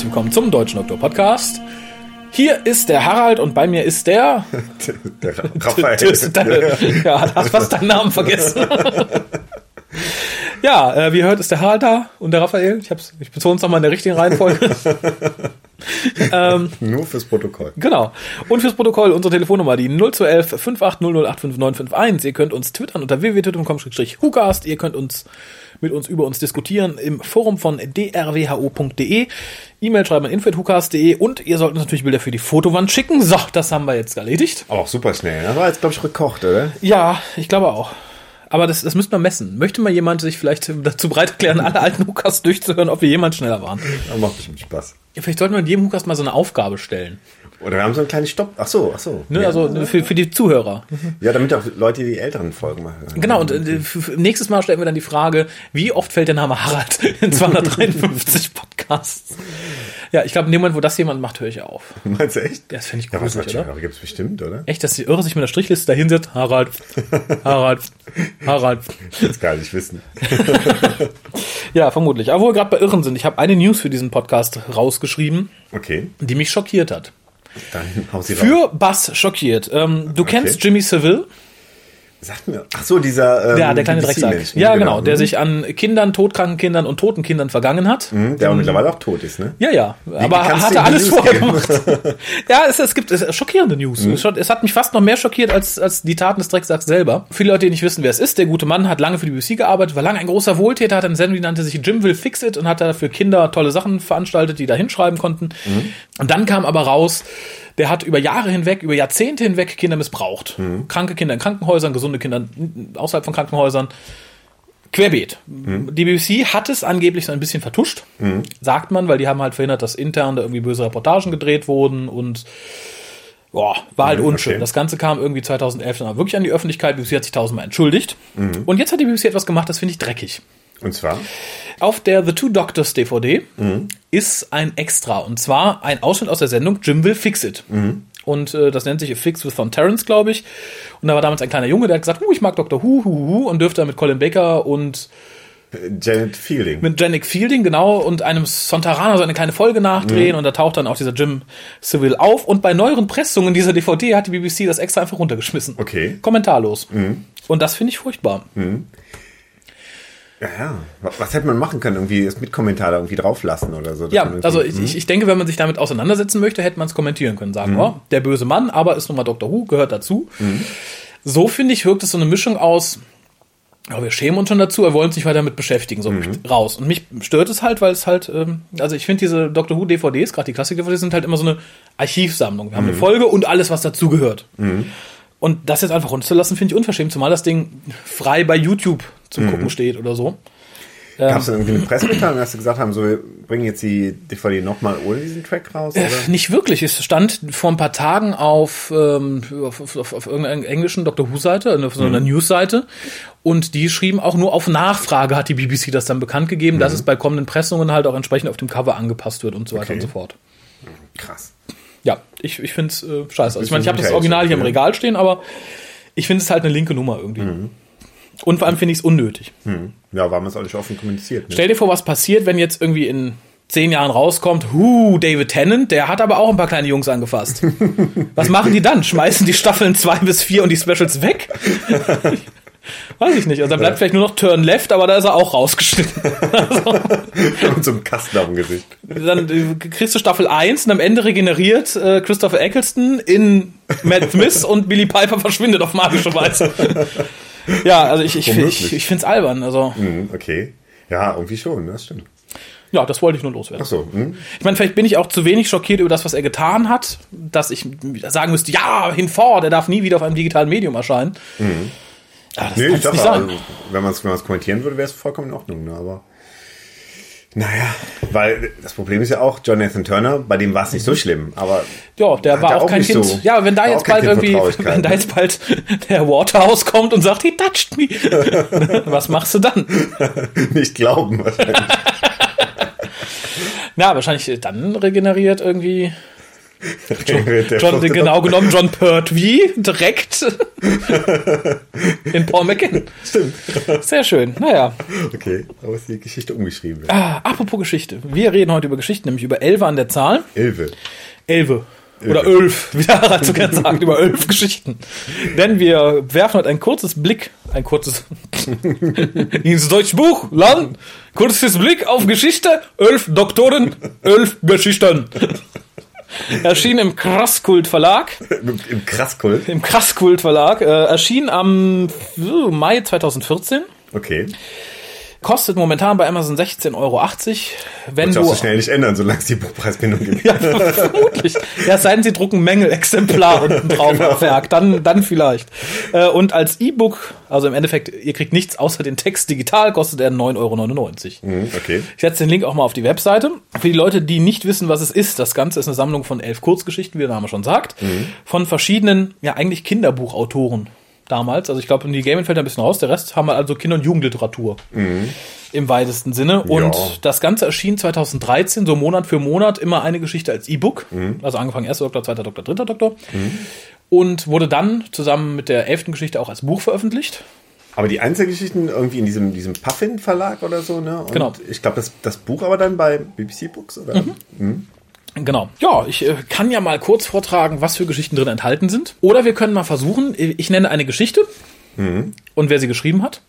Herzlich willkommen zum Deutschen Doktor Podcast. Hier ist der Harald und bei mir ist der. Der Raphael. ja, hast fast deinen Namen vergessen. ja, äh, wie ihr hört, ist der Harald da und der Raphael. Ich, hab's, ich betone es nochmal in der richtigen Reihenfolge. ähm, Nur fürs Protokoll. Genau. Und fürs Protokoll unsere Telefonnummer, die 0211 5800855951. Ihr könnt uns twittern unter www.twitter.com-hugast. Ihr könnt uns mit uns über uns diskutieren im Forum von drwho.de. E-Mail schreiben an info.hukas.de und ihr sollt uns natürlich Bilder für die Fotowand schicken. So, das haben wir jetzt erledigt. Aber auch super schnell. Das war jetzt, glaube ich, gekocht, oder? Ja, ich glaube auch. Aber das, das müsste man messen. Möchte mal jemand sich vielleicht dazu bereit erklären, alle alten Hukas durchzuhören, ob wir jemand schneller waren? Das macht bestimmt Spaß. Vielleicht sollten wir in jedem Hukas mal so eine Aufgabe stellen. Oder wir haben so einen kleinen Stopp. Ach so, ach so. Ne, ja. also für, für die Zuhörer. Ja, damit auch Leute die älteren Folgen mal hören. Genau, und äh, nächstes Mal stellen wir dann die Frage, wie oft fällt der Name Harald in 253 Podcasts? Ja, ich glaube, in dem Moment, wo das jemand macht, höre ich auf. Meinst du echt? Das finde ich Ja, was natürlich, oder? aber gibt's bestimmt, oder? Echt, dass die Irre sich mit der Strichliste da hinsetzt. Harald, Harald, Harald. Das kann ich nicht wissen. Ja, vermutlich. Aber wo wir gerade bei Irren sind, ich habe eine News für diesen Podcast rausgeschrieben, Okay, die mich schockiert hat. Dann hau sie. Für Bass schockiert. Ähm, du kennst Jimmy Seville? Sagt mir. Ach so, dieser. Ähm, Ja, der kleine Drecksack. Ja, genau, der mhm. sich an Kindern, todkranken Kindern und toten Kindern vergangen hat. Mhm, Der auch mittlerweile auch tot ist, ne? Ja, ja, aber kannst hatte alles News vorher geben? gemacht. ja, es, es gibt es, schockierende News. Es, hat- es hat mich fast noch mehr schockiert als, als die Taten des Drecksacks selber. Viele Leute, die nicht wissen, wer es ist, der gute Mann hat lange für die BBC gearbeitet, war lange ein großer Wohltäter, hat eine Sendung, die nannte sich Jim Will Fix It und hat da für Kinder tolle Sachen veranstaltet, die da hinschreiben konnten. Und dann kam aber raus, der hat über Jahre hinweg, über Jahrzehnte hinweg Kinder missbraucht. Kranke Kinder in Krankenhäusern, gesunde Kinder außerhalb von Krankenhäusern. Querbeet. Die BBC hat es angeblich so ein bisschen vertuscht, sagt man, weil die haben halt verhindert, dass intern da irgendwie böse Reportagen gedreht wurden und boah, war halt Mhm, unschön. okay. Das Ganze kam irgendwie 2011 dann auch wirklich an die Öffentlichkeit. Die BBC hat sich tausendmal entschuldigt. Und jetzt hat die BBC etwas gemacht, das finde ich dreckig. Und zwar? Auf der The Two Doctors DVD ist ein Extra und zwar ein Ausschnitt aus der Sendung Jim Will Fix It. Und äh, das nennt sich A Fix with Thon Terrence, glaube ich. Und da war damals ein kleiner Junge, der hat gesagt, uh, ich mag Dr. Who, Hu, Hu, und dürfte mit Colin Baker und Janet Fielding. mit Janik Fielding, genau, und einem Sontarana so eine kleine Folge nachdrehen und da taucht dann auch dieser Jim Seville auf und bei neueren Pressungen dieser DVD hat die BBC das extra einfach runtergeschmissen. Okay. Kommentarlos. Und das finde ich furchtbar. Ja, ja. Was, hätte man machen können? Irgendwie das mit Kommentar da irgendwie drauflassen oder so? Ja, also ich, ich, ich denke, wenn man sich damit auseinandersetzen möchte, hätte man es kommentieren können. Sagen, oh, der böse Mann, aber ist nun mal Dr. Who, gehört dazu. So finde ich, wirkt es so eine Mischung aus, ja, wir schämen uns schon dazu, wir wollen uns nicht weiter damit beschäftigen, so raus. Und mich stört es halt, weil es halt, ähm, also ich finde diese Dr. Who DVDs, gerade die Klassik-DVDs, sind halt immer so eine Archivsammlung. Wir haben eine Folge und alles, was dazugehört. Und das jetzt einfach runterzulassen, finde ich unverschämt, zumal das Ding frei bei YouTube zum Gucken steht oder so. Gab es dann irgendwie eine Pressemitteilung, dass sie gesagt haben, so, wir bringen jetzt die DVD nochmal ohne diesen Track raus? Oder? Äh, Nicht wirklich. Es stand vor ein paar Tagen auf, ähm, auf, auf, auf, irgendeiner englischen Dr. Who-Seite, auf so einer News-Seite. Und die schrieben auch nur auf Nachfrage hat die BBC das dann bekannt gegeben, dass es bei kommenden Pressungen halt auch entsprechend auf dem Cover angepasst wird und so weiter Okay. und so fort. Krass. Ja, ich, ich finde es äh, scheiße. Also ich meine, ich habe das Original hier im. Regal stehen, aber ich finde es halt eine linke Nummer irgendwie. Und vor allem finde ich es unnötig. Hm. Ja, war man es auch nicht offen kommuniziert. Ne? Stell dir vor, was passiert, wenn jetzt irgendwie in zehn Jahren rauskommt, hu, David Tennant, der hat aber auch ein paar kleine Jungs angefasst. Was machen die dann? Schmeißen die Staffeln zwei bis vier und die Specials weg? Weiß ich nicht. Also dann bleibt vielleicht nur noch Turn Left, aber da ist er auch rausgeschnitten. Mit so einem Kasten auf dem Gesicht. Dann äh, kriegst du Staffel 1 und am Ende regeneriert äh, Christopher Eccleston in Matt Smith und Billy Piper verschwindet auf magische Weise. Ja, also ich, ich, ich, ich finde es albern. Also, Hm, okay. Ja, irgendwie schon, das stimmt. ja, das wollte ich nur loswerden. Ach so. Hm? Ich meine, vielleicht bin ich auch zu wenig schockiert über das, was er getan hat, dass ich sagen müsste, ja, hinfort, er darf nie wieder auf einem digitalen Medium erscheinen. Aber das Nee, ich dachte, also, wenn man es kommentieren würde, wäre es vollkommen in Ordnung. Ne? Aber naja, weil das Problem ist ja auch, Jonathan Turner, bei dem war es nicht so schlimm. Aber ja, der war auch auch kein Kind. so- ja, wenn da jetzt bald irgendwie, wenn da jetzt bald der Waterhouse kommt und sagt, he touched me. was machst du dann? nicht glauben wahrscheinlich. Na, wahrscheinlich dann regeneriert irgendwie John, John genau genommen John Pertwee direkt in Paul McKinnon. Stimmt. Sehr schön. Naja, Okay, aber ist die Geschichte umgeschrieben. ah, apropos Geschichte. Wir reden heute über Geschichten, nämlich über Elfe an der Zahl. Elfe. Elfe. Oder Ölf, wie der Harald so gerne sagt, über Ölf Geschichten. Denn wir werfen heute ein kurzes Blick, ein kurzes, ins deutsche Buch, Land, kurzes Blick auf Geschichte, Ölf Doktoren, Ölf Geschichten. Erschien im Krasskult Verlag, Im, Krasskult. im Krasskult Verlag, äh, erschien am Mai 2014. Okay. Kostet momentan bei Amazon 16,80 Euro. Wenn Muss du auch so schnell nicht ändern, solange es die Buchpreisbindung gibt. Ja, vermutlich. Ja, es sei denn, sie drucken Mängelexemplar unten drauf Genau. am Werk. Dann, dann vielleicht. Äh, Und als E-Book, also im Endeffekt, ihr kriegt nichts außer den Text digital, kostet er 9,99 Euro. Mhm, Okay. Ich setze den Link auch mal auf die Webseite. Für die Leute, die nicht wissen, was es ist, das Ganze ist eine Sammlung von elf Kurzgeschichten, wie der Name schon sagt, Mhm. von verschiedenen, ja eigentlich Kinderbuchautoren damals. Also ich glaube, die Gaming fällt ein bisschen raus. Der Rest haben wir also Kinder- und Jugendliteratur im weitesten Sinne. Und Mhm. Ja. das Ganze erschien 2013, so Monat für Monat, immer eine Geschichte als E-Book. Mhm. Also angefangen erster Doktor, zweiter Doktor, dritter Doktor. Und wurde dann zusammen mit der elften Geschichte auch als Buch veröffentlicht. Aber die Einzelgeschichten irgendwie in diesem, diesem Puffin-Verlag oder so, ne? Und Genau. Ich glaube, das, das Buch aber dann bei BBC Books, oder? Genau. Ja, ich äh, kann ja mal kurz vortragen, was für Geschichten drin enthalten sind. Oder wir können mal versuchen, äh, ich nenne eine Geschichte und wer sie geschrieben hat.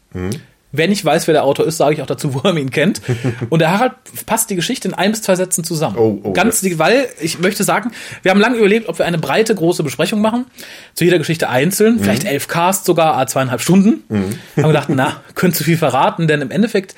Wenn ich weiß, wer der Autor ist, sage ich auch dazu, woher man ihn kennt. Und der Harald passt die Geschichte in ein bis zwei Sätzen zusammen. Oh, oh, Ganz, die, weil ich möchte sagen, wir haben lange überlegt, ob wir eine breite, große Besprechung machen. Zu jeder Geschichte einzeln, vielleicht elf Cast sogar, a zweieinhalb Stunden. Haben gedacht, na, könnte zu viel verraten, denn im Endeffekt,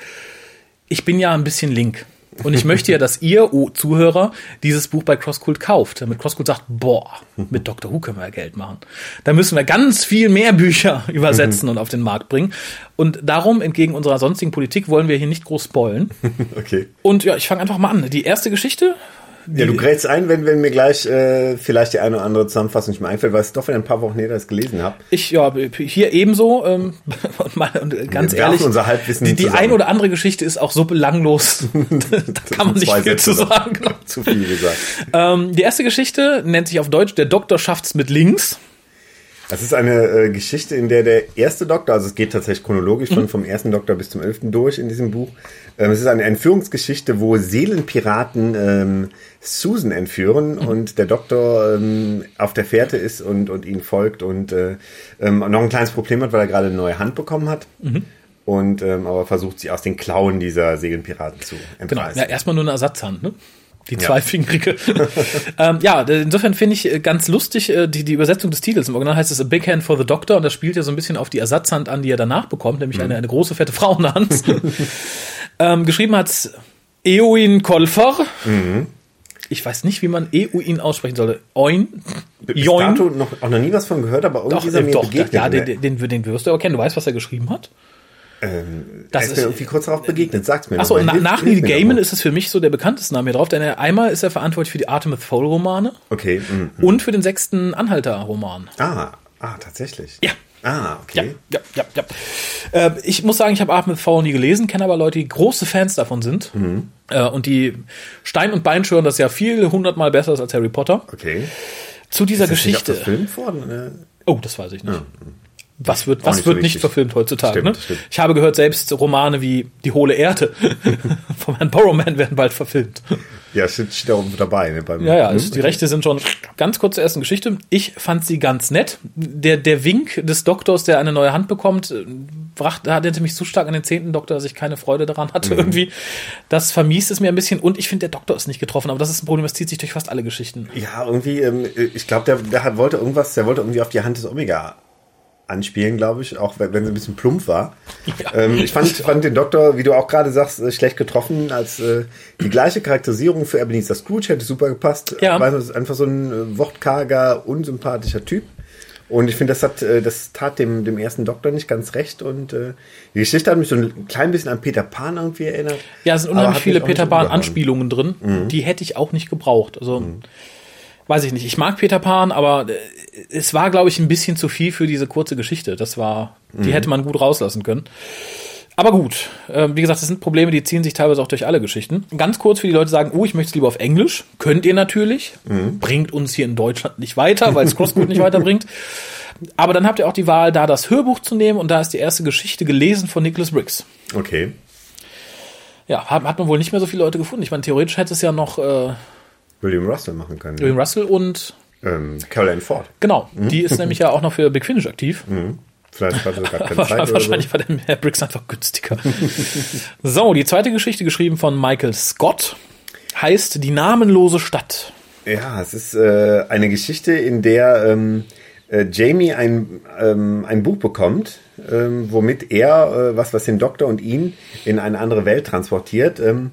ich bin ja ein bisschen link. Und ich möchte ja, dass ihr, oh, Zuhörer, dieses Buch bei CrossCult kauft. Damit CrossCult sagt, boah, mit Dr. Who können wir ja Geld machen. Da müssen wir ganz viel mehr Bücher übersetzen und auf den Markt bringen. Und darum, entgegen unserer sonstigen Politik, wollen wir hier nicht groß spoilen. Okay. Und ja, ich fange einfach mal an. Die erste Geschichte, Ja, du grätst ein, wenn, wenn mir gleich äh, vielleicht die eine oder andere Zusammenfassung nicht mehr einfällt, weil es doch in ein paar Wochen her das gelesen habe. ich, ja, hier ebenso, ähm, und, meine, und ganz Wir ehrlich, unser Halbwissen die, die zusammen. ein oder andere Geschichte ist auch so belanglos. da kann man nicht viel Sätze zu sagen. Zu viel gesagt. Ähm, die erste Geschichte nennt sich auf Deutsch Der Doktor schafft's mit links. Das ist eine äh, Geschichte, in der der erste Doktor, also es geht tatsächlich chronologisch Mhm. von vom ersten Doktor bis zum elften durch in diesem Buch. Ähm, es ist eine Entführungsgeschichte, wo Seelenpiraten ähm, Susan entführen Mhm. und der Doktor ähm, auf der Fährte ist und, und ihnen folgt und äh, ähm, noch ein kleines Problem hat, weil er gerade eine neue Hand bekommen hat. Mhm. Und ähm, aber versucht sie aus den Klauen dieser Seelenpiraten zu Genau. entreißen. Ja, erstmal nur eine Ersatzhand, ne? Die Ja. zweifingerige. ähm, ja, insofern finde ich äh, ganz lustig äh, die, die Übersetzung des Titels. Im Original heißt es A Big Hand for the Doctor und das spielt ja so ein bisschen auf die Ersatzhand an, die er danach bekommt, nämlich Mhm. eine, eine große, fette Frauenhand. ähm, geschrieben hat Eowyn Kolfer. Mhm. Ich weiß nicht, wie man Eowyn aussprechen sollte. Oin. Bis dato noch, auch noch nie was von gehört, aber irgendwie Doch, ist er äh, mir doch, begegnet. ja, ne? den, den, den wirst du aber kennen. Du weißt, was er geschrieben hat? Ähm, Das er ist mir irgendwie kurz darauf begegnet. Sag's mir Achso, na, nach Neil Gaiman ist es für mich so der bekannteste Name hier drauf, denn er, einmal ist er verantwortlich für die Artemis Fowl Romane Okay. mhm. und für den sechsten Anhalter Roman. Ah, ah, tatsächlich. Ja. Ah, Ja, okay. ja, ja, ja. Äh, ich muss sagen, ich habe Artemis Fowl nie gelesen, kenne aber Leute, die große Fans davon sind. Äh, und die Stein und Bein schwören, das ist ja viel hundertmal besser ist als Harry Potter. Okay. Zu dieser Ist das nicht auch Geschichte. verfilmt worden? oder? Oh, das weiß ich nicht. Was wird, Auch was nicht wird so nicht verfilmt heutzutage? Stimmt, ne? stimmt. Ich habe gehört, selbst Romane wie Die hohle Erde von Herrn Borrowman werden bald verfilmt. Ja, steht, steht da oben dabei. Ne, beim, Ja, ja, also die Rechte sind schon ganz kurz zur ersten Geschichte. Ich fand sie ganz nett. Der, der Wink des Doktors, der eine neue Hand bekommt, äh, brachte, erinnerte mich so stark an den zehnten Doktor, dass ich keine Freude daran hatte Mhm. irgendwie. Das vermiest es mir ein bisschen und ich finde, der Doktor ist nicht getroffen, aber das ist ein Problem, das zieht sich durch fast alle Geschichten. Ja, irgendwie, ähm, ich glaube, der, der hat- wollte irgendwas, der wollte irgendwie auf die Hand des Omega anspielen, glaube ich, auch wenn, sie ein bisschen plump war. Ja. Ähm, ich fand, fand den Doktor, wie du auch gerade sagst, äh, schlecht getroffen, als äh, die gleiche Charakterisierung für Ebenezer Scrooge hätte super gepasst. Ja. Weil es ist einfach so ein äh, wortkarger, unsympathischer Typ. Und ich finde, das hat, äh, das tat dem, dem ersten Doktor nicht ganz recht. Und äh, die Geschichte hat mich so ein klein bisschen an Peter Pan irgendwie erinnert. Ja, es sind unheimlich viele Peter Pan umgehauen. Anspielungen drin, Mhm. die hätte ich auch nicht gebraucht. Also weiß ich nicht. Ich mag Peter Pan, aber äh, es war glaube ich ein bisschen zu viel für diese kurze Geschichte. Das war, die Mhm. hätte man gut rauslassen können. Aber gut, äh, wie gesagt, das sind Probleme, die ziehen sich teilweise auch durch alle Geschichten. Ganz kurz für die Leute sagen, oh, ich möchte es lieber auf Englisch. Könnt ihr natürlich. Bringt uns hier in Deutschland nicht weiter, weil es Crosscode nicht weiterbringt. Aber dann habt ihr auch die Wahl, da das Hörbuch zu nehmen und da ist die erste Geschichte gelesen von Nicholas Briggs. Okay. Ja, hat, hat man wohl nicht mehr so viele Leute gefunden. Ich meine, theoretisch hätte es ja noch äh, William Russell machen können. William Russell und Ähm, Caroline Ford. genau, die ist nämlich ja auch noch für Big Finish aktiv. Vielleicht hatte gar keine Zeit oder so. Wahrscheinlich war der Herr Briggs einfach günstiger. so, die zweite Geschichte geschrieben von Michael Scott heißt Die namenlose Stadt. Ja, es ist äh, eine Geschichte, in der ähm, äh, Jamie ein, ähm, ein Buch bekommt, ähm, womit er äh, was, was den Doktor und ihn in eine andere Welt transportiert, ähm,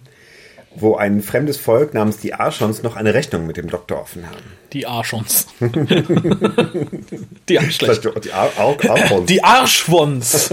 wo ein fremdes Volk namens die Archons noch eine Rechnung mit dem Doktor offen haben. Die Arschons. die Arschlecht. Die Ar Ar Archons. Die Arschwons.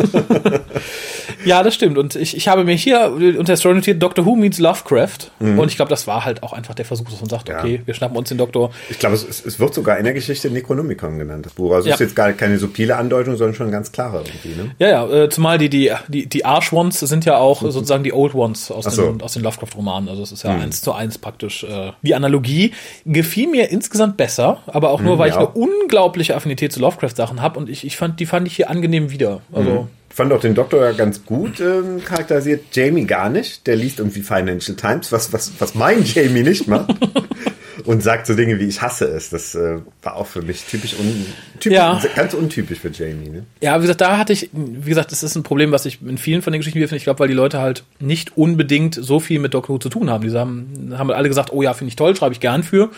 ja, das stimmt. Und ich, ich habe mir hier unter Story notiert, Doctor Who meets Lovecraft. Und ich glaube, das war halt auch einfach der Versuch, dass man sagt, Ja. okay, wir schnappen uns den Doktor. Ich glaube, es, es wird sogar in der Geschichte Necronomicon genannt, das Buch. Also Ja. ist jetzt gar keine subtile Andeutung, sondern schon ganz klare irgendwie. Ne? Ja, ja, äh, zumal die, die, die, die Arschwons sind ja auch sozusagen die Old Ones aus so. den, aus den Lovecraft-Romanen. Also es ist ja eins zu eins praktisch. Äh, die Analogie gefiel mir insgesamt besser, aber auch nur, weil ja. ich eine unglaubliche Affinität zu Lovecraft-Sachen habe und ich, ich fand, die fand ich hier angenehm wieder. Also, Ich fand auch den Doktor ja ganz gut ähm, charakterisiert. Jamie gar nicht. Der liest irgendwie Financial Times, was, was, was mein Jamie nicht macht. Und sagt so Dinge wie ich hasse es. Das äh, war auch für mich typisch, un, typisch Ja. ganz untypisch für Jamie. Ne? Ja, wie gesagt, da hatte ich, wie gesagt, das ist ein Problem, was ich in vielen von den Geschichten wieder finde. Ich glaube, weil die Leute halt nicht unbedingt so viel mit Doctor Who zu tun haben. Die haben, haben alle gesagt, oh ja, finde ich toll, schreibe ich gern für.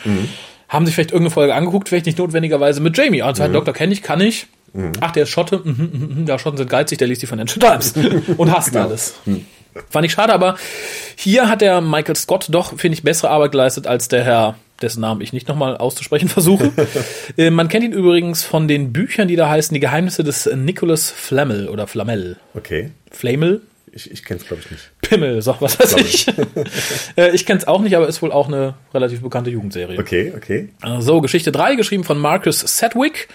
Haben sich vielleicht irgendeine Folge angeguckt, vielleicht nicht notwendigerweise mit Jamie. Also halt, Doktor kenne ich, kann ich. Ach, der ist Schotte. Mhm, mhm, mhm. Ja, Schotten sind geizig, der liest die Financial Times und hasst alles. Fand ich schade, aber hier hat der Michael Scott doch, finde ich, bessere Arbeit geleistet als der Herr, dessen Namen ich nicht nochmal auszusprechen versuche. äh, man kennt ihn übrigens von den Büchern, die da heißen Die Geheimnisse des Nicholas Flamel oder Flamel. Okay. Flamel? Ich, ich kenne es, glaube ich, nicht. Pimmel, sag was weiß ich. äh, ich kenne es auch nicht, aber ist wohl auch eine relativ bekannte Jugendserie. Okay, okay. So, Geschichte 3, geschrieben von Marcus Sedgwick,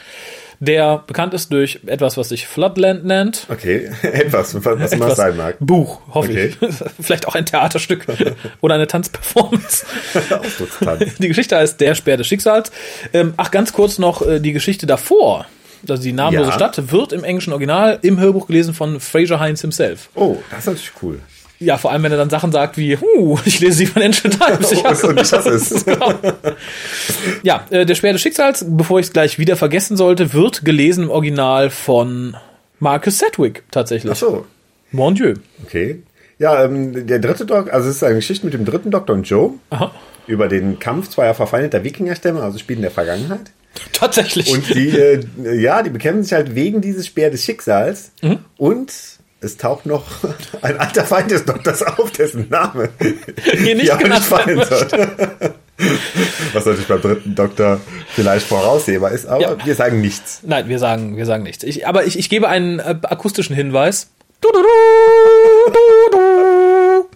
der bekannt ist durch etwas, was sich Floodland nennt. Okay. Etwas, was, was immer sein mag. Buch, hoffe Okay. ich. Vielleicht auch ein Theaterstück oder eine Tanzperformance. Die Geschichte heißt Der Speer des Schicksals. Ähm, ach, ganz kurz noch äh, die Geschichte davor. Also die namenlose Ja. Stadt wird im englischen Original im Hörbuch gelesen von Fraser Hines himself. Oh, das ist natürlich cool. Ja, vor allem, wenn er dann Sachen sagt wie, huh, ich lese die Financial Times. Ich hasse Und ich hasse es. Genau. Ja, äh, der Speer des Schicksals, bevor ich es gleich wieder vergessen sollte, wird gelesen im Original von Marcus Sedgwick tatsächlich. Ach so. Mon Dieu. Okay. Ja, ähm, der dritte Doktor, also es ist eine Geschichte mit dem dritten Doktor und Joe Aha. über den Kampf zweier verfeindeter Wikingerstämme, also spielt in der Vergangenheit. Tatsächlich. Und die, äh, ja, die bekämpfen sich halt wegen dieses Speer des Schicksals. Und es taucht noch ein alter Feind des Doktors auf, dessen Name Hier nicht werden fallen soll. Was natürlich beim dritten Doktor vielleicht voraussehbar ist, aber Ja. wir sagen nichts. Nein, wir sagen, wir sagen nichts. Ich, aber ich, ich gebe einen äh, akustischen Hinweis. Du, du, du, du, du.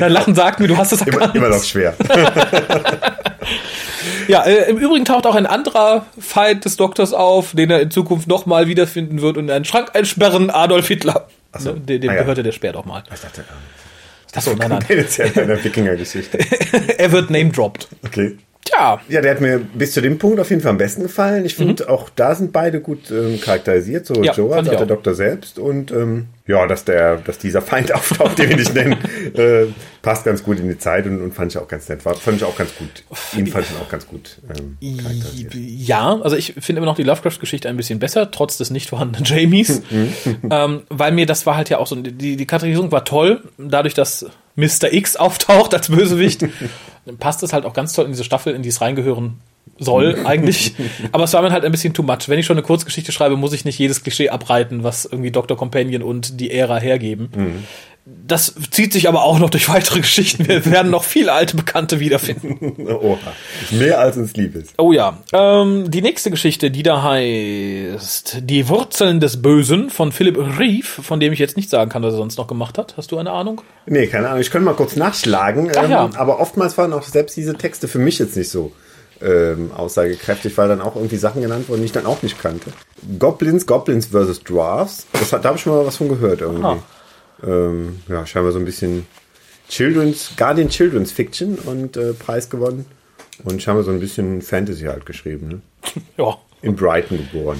Dein Lachen sagt mir, du hast es Immer, erkannt. immer noch schwer. Ja, äh, im Übrigen taucht auch ein anderer Feind des Doktors auf, den er in Zukunft nochmal wiederfinden wird und in einen Schrank einsperren, Adolf Hitler. so. Ne, dem Ah, ja. gehörte der Speer doch mal. Ich dachte, Achso, nein, nein. das ist ja in einer Wikinger-Geschichte. er wird name-dropped. Okay. Tja, Ja, der hat mir bis zu dem Punkt auf jeden Fall am besten gefallen. Ich finde, auch da sind beide gut ähm, charakterisiert, so Mhm. Ja, Joe als auch der. Doktor selbst. Und ähm, ja, dass der, dass dieser Feind auftaucht, den wir nicht nennen, äh, passt ganz gut in die Zeit und, und fand ich auch ganz nett. War, fand ich auch ganz gut. Ihn fand ich auch ganz gut ähm, charakterisiert. ja, also ich finde immer noch die Lovecraft-Geschichte ein bisschen besser, trotz des nicht vorhandenen Jamies. ähm, weil mir das war halt ja auch so, die, die Charakterisierung war toll, dadurch, dass Mr. X auftaucht als Bösewicht, passt es halt auch ganz toll in diese Staffel, in die es reingehören soll eigentlich. Aber es war mir halt ein bisschen too much. Wenn ich schon eine Kurzgeschichte schreibe, muss ich nicht jedes Klischee abreiten, was irgendwie Dr. Companion und die Ära hergeben. Das zieht sich aber auch noch durch weitere Geschichten. Wir werden noch viele alte Bekannte wiederfinden. Oha. Mehr als uns lieb ist. Oh ja. Ähm, die nächste Geschichte, die da heißt Die Wurzeln des Bösen von Philip Reeve, von dem ich jetzt nicht sagen kann, was er sonst noch gemacht hat. Hast du eine Ahnung? Nee, keine Ahnung. Ich könnte mal kurz nachschlagen. Ach ähm, ja. Aber oftmals waren auch selbst diese Texte für mich jetzt nicht so ähm, aussagekräftig, weil dann auch irgendwie Sachen genannt wurden, die ich dann auch nicht kannte. Goblins, Goblins vs. Dwarfs. Das hat, da habe ich schon mal was von gehört irgendwie. Ah. Ähm, ja, scheinbar so ein bisschen Children's, Guardian Children's Fiction und äh, Preis gewonnen. Und scheinbar so ein bisschen Fantasy halt geschrieben. Ne? Ja. In Brighton geboren.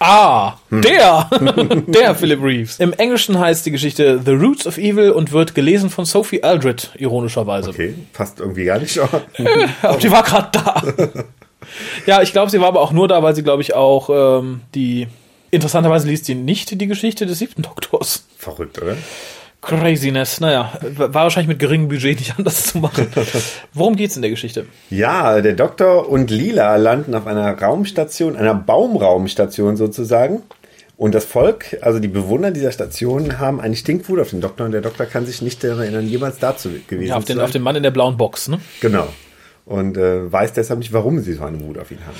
Ah, Hm. der, der Philip Reeves. Im Englischen heißt die Geschichte The Roots of Evil und wird gelesen von Sophie Aldred, ironischerweise. Okay, passt irgendwie gar nicht. aber- Aber die war gerade da. ja, ich glaube, sie war aber auch nur da, weil sie, glaube ich, auch ähm, die. Interessanterweise liest sie nicht die Geschichte des siebten Doktors. Verrückt, oder? Craziness. Naja, war wahrscheinlich mit geringem Budget nicht anders zu machen. Worum geht's in der Geschichte? Ja, der Doktor und Lila landen auf einer Raumstation, einer Baumraumstation sozusagen. Und das Volk, also die Bewohner dieser Station, haben eine Stinkwut auf den Doktor und der Doktor kann sich nicht daran erinnern, jemals dazu gewesen Ja, auf, zu den, sein. auf den Mann in der blauen Box, ne? Genau. Und äh, weiß deshalb nicht, warum sie so eine Wut auf ihn haben.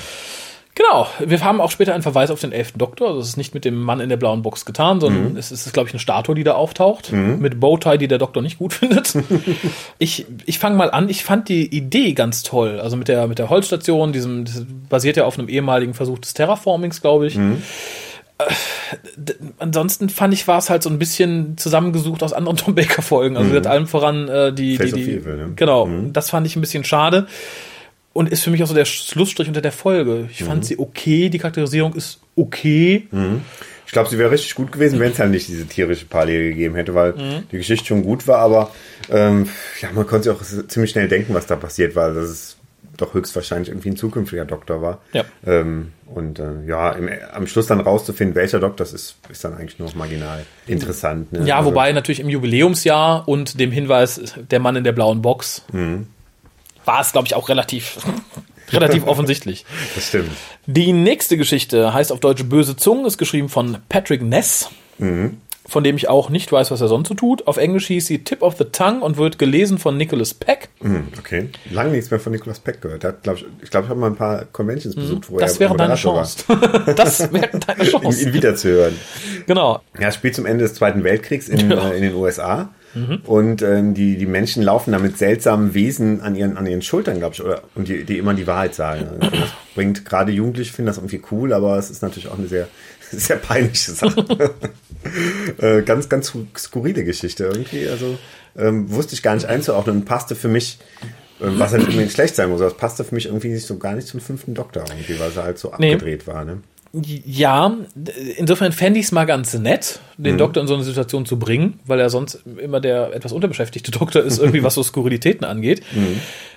Genau, wir haben auch später einen Verweis auf den elften Doktor. Also es ist nicht mit dem Mann in der blauen Box getan, sondern es ist, glaube ich, eine Statue, die da auftaucht. Mit Bowtie, die der Doktor nicht gut findet. ich ich fange mal an. Ich fand die Idee ganz toll. Also mit der, mit der Holzstation, diesem, das basiert ja auf einem ehemaligen Versuch des Terraformings, glaube ich. Äh, d- Ansonsten fand ich, war es halt so ein bisschen zusammengesucht aus anderen Tom Baker Folgen. Also mhm. allem voran äh, die, Face die, die Evil, ne? genau. Das fand ich ein bisschen schade und ist für mich auch so der Schlussstrich unter der Folge. Ich fand sie okay, die Charakterisierung ist okay. Ich glaube, sie wäre richtig gut gewesen, wenn es halt nicht diese tierische Parallele gegeben hätte, weil Mhm. die Geschichte schon gut war, aber ähm, ja, man konnte sich auch ziemlich schnell denken, was da passiert war. Dass es doch höchstwahrscheinlich irgendwie ein zukünftiger Doktor war. Ja. Ähm, und äh, ja, im, am Schluss dann rauszufinden, welcher Doktor das ist, ist dann eigentlich nur noch marginal interessant. Ne? Ja, Also, wobei natürlich im Jubiläumsjahr und dem Hinweis, der Mann in der blauen Box, Mhm. War es, glaube ich, auch relativ, relativ offensichtlich. Das stimmt. Die nächste Geschichte heißt auf Deutsch Böse Zungen, ist geschrieben von Patrick Ness, von dem ich auch nicht weiß, was er sonst so tut. Auf Englisch hieß sie Tip of the Tongue und wird gelesen von Nicholas Peck. Hm, okay. Lange nichts mehr von Nicolas Peck gehört. Hat, glaub ich ich glaube, ich habe mal ein paar Conventions besucht, wo Mhm. Das er wäre deine Chance. das wäre deine war. Ihn, Chance. ihn wiederzuhören. Genau. Ja, spielt zum Ende des Zweiten Weltkriegs in, Ja. äh, in den USA. Und ähm, die, die Menschen laufen da mit seltsamen Wesen an ihren, an ihren Schultern, glaube ich, oder, und die, die immer die Wahrheit sagen. Also Das bringt gerade Jugendliche, finden das irgendwie cool, aber es ist natürlich auch eine sehr, sehr peinliche Sache. äh, ganz, ganz skurrile Geschichte irgendwie. Also ähm, wusste ich gar nicht einzuordnen und passte für mich, ähm, was nicht unbedingt schlecht sein muss, aber es passte für mich irgendwie so gar nicht zum fünften Doktor irgendwie, weil sie halt so Nee. abgedreht war. Ne? Ja, insofern fände ich es mal ganz nett, den Doktor in so eine Situation zu bringen, weil er sonst immer der etwas unterbeschäftigte Doktor ist, irgendwie was so Skurrilitäten angeht.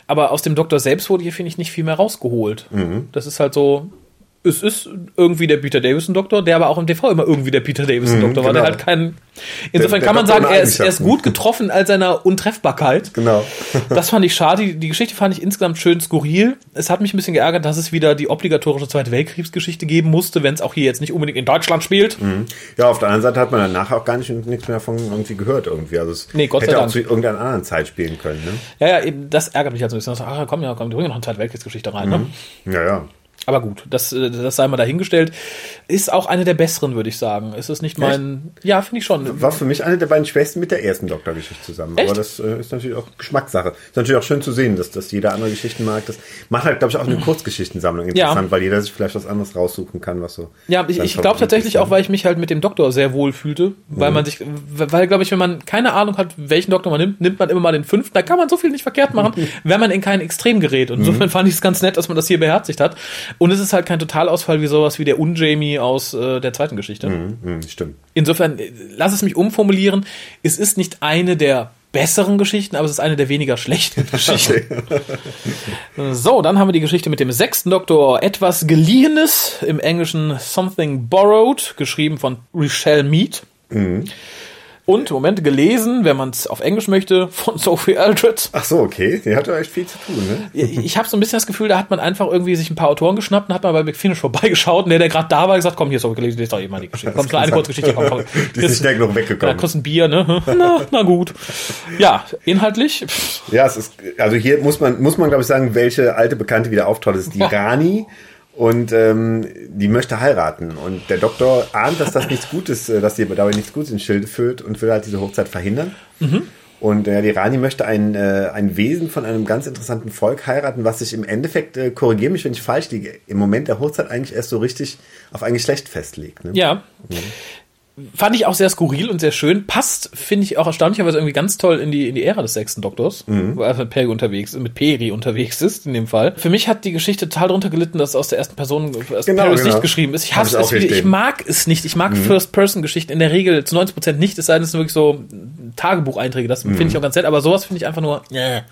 Aber aus dem Doktor selbst wurde hier, finde ich, nicht viel mehr rausgeholt. Das ist halt so, es ist irgendwie der Peter Davison-Doktor, der aber auch im TV immer irgendwie der Peter Davison-Doktor war. Der genau. hat keinen. Insofern der kann man sagen, er ist, er ist gut getroffen all seiner Untreffbarkeit. Genau. Das fand ich schade. Die- Die Geschichte fand ich insgesamt schön skurril. Es hat mich ein bisschen geärgert, dass es wieder die obligatorische Zweite Weltkriegsgeschichte geben musste, wenn es auch hier jetzt nicht unbedingt in Deutschland spielt. Ja, auf der anderen Seite hat man danach auch gar nicht nichts mehr von irgendwie gehört irgendwie. Also es Nee, Gott sei hätte auch zu irgendeiner anderen Zeit spielen können. Ne? Ja, ja, eben, das ärgert mich halt so ein bisschen. So, Ach, komm, ja, komm, die bringen noch eine Zweite Weltkriegsgeschichte rein. Ne? Ja, ja. Aber gut, das, äh, das sei mal dahingestellt. Ist auch eine der besseren, würde ich sagen. Ist es nicht mein. Ja, finde ich schon. War für mich eine der beiden Schwächsten mit der ersten Doktorgeschichte zusammen. Echt? Aber das äh, ist natürlich auch Geschmackssache. Ist natürlich auch schön zu sehen, dass, dass jeder andere Geschichten mag. Das macht halt, glaube ich, auch eine Kurzgeschichtensammlung interessant, weil jeder sich vielleicht was anderes raussuchen kann, was so. Ja, ich, ich glaube tatsächlich auch, weil ich mich halt mit dem Doktor sehr wohl fühlte, weil Mhm. man sich, weil glaube ich, wenn man keine Ahnung hat, welchen Doktor man nimmt, nimmt man immer mal den fünften. Da kann man so viel nicht verkehrt machen, wenn man in kein Extrem gerät. Und Mhm. insofern fand ich es ganz nett, dass man das hier beherzigt hat. Und es ist halt kein Totalausfall wie sowas wie der Un-Jamie aus äh, der zweiten Geschichte. Mhm, mhm, stimmt. Insofern, äh, lass es mich umformulieren. Es ist nicht eine der besseren Geschichten, aber es ist eine der weniger schlechten Geschichten. So, dann haben wir die Geschichte mit dem sechsten Doktor. Etwas Geliehenes, im Englischen Something Borrowed, geschrieben von Richelle Mead. Und, Moment, gelesen, wenn man es auf Englisch möchte, von Sophie Aldred. Ach so, okay. Die hat doch echt viel zu tun, ne? Ich, habe so ein bisschen das Gefühl, da hat man einfach irgendwie sich ein paar Autoren geschnappt und hat mal bei McFinish vorbeigeschaut und der, der gerade da war, gesagt, komm, hier ist doch gelesen, lest doch eben mal die Geschichte. Komm, eine Kurzgeschichte, komm, komm. Die ist nicht schnell genug Ja, weggekommen. kostet ein Bier, ne? Na, na gut. Ja, inhaltlich. Ja, es ist, also hier muss man, muss man, glaube ich, sagen, welche alte Bekannte wieder auftaucht. Das ist die Rani. Und ähm, die möchte heiraten. Und der Doktor ahnt, dass das nichts Gutes, äh, dass sie dabei nichts Gutes ins Schilde führt und will halt diese Hochzeit verhindern. Und äh, die Rani möchte ein, äh, ein Wesen von einem ganz interessanten Volk heiraten, was sich im Endeffekt, äh, korrigiere mich, wenn ich falsch liege, im Moment der Hochzeit eigentlich erst so richtig auf ein Geschlecht festlegt. Ne? Ja. Mhm. Fand ich auch sehr skurril und sehr schön. Passt, finde ich auch erstaunlicherweise irgendwie ganz toll in die, in die Ära des sechsten Doktors, mhm. wo er mit Peri unterwegs, mit Peri unterwegs ist, in dem Fall. Für mich hat die Geschichte total darunter gelitten, dass aus der ersten Person aus genau, Paris genau. nicht geschrieben ist. Ich hasse es, ich, ich mag es nicht. Ich mag mhm. First-Person-Geschichten in der Regel zu 90 Prozent nicht, es sei denn, es sind wirklich so Tagebucheinträge. Das mhm. finde ich auch ganz nett, aber sowas finde ich einfach nur, yeah.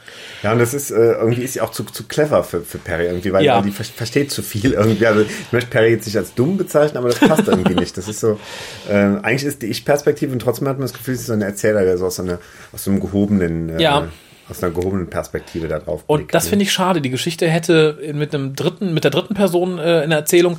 Ja, und das ist, äh, irgendwie ist sie auch zu, zu clever für, für Perry irgendwie, weil, ja. weil die ver versteht zu viel irgendwie. Also, ich möchte Perry jetzt nicht als dumm bezeichnen, aber das passt irgendwie nicht. Das ist so, äh, eigentlich ist die Ich-Perspektive und trotzdem hat man das Gefühl, sie ist so ein Erzähler, der so aus so, einer, aus so einem gehobenen, äh, ja aus einer gehobenen Perspektive da drauf. Und das ne? finde ich schade. Die Geschichte hätte mit einem dritten, mit der dritten Person äh, in der Erzählung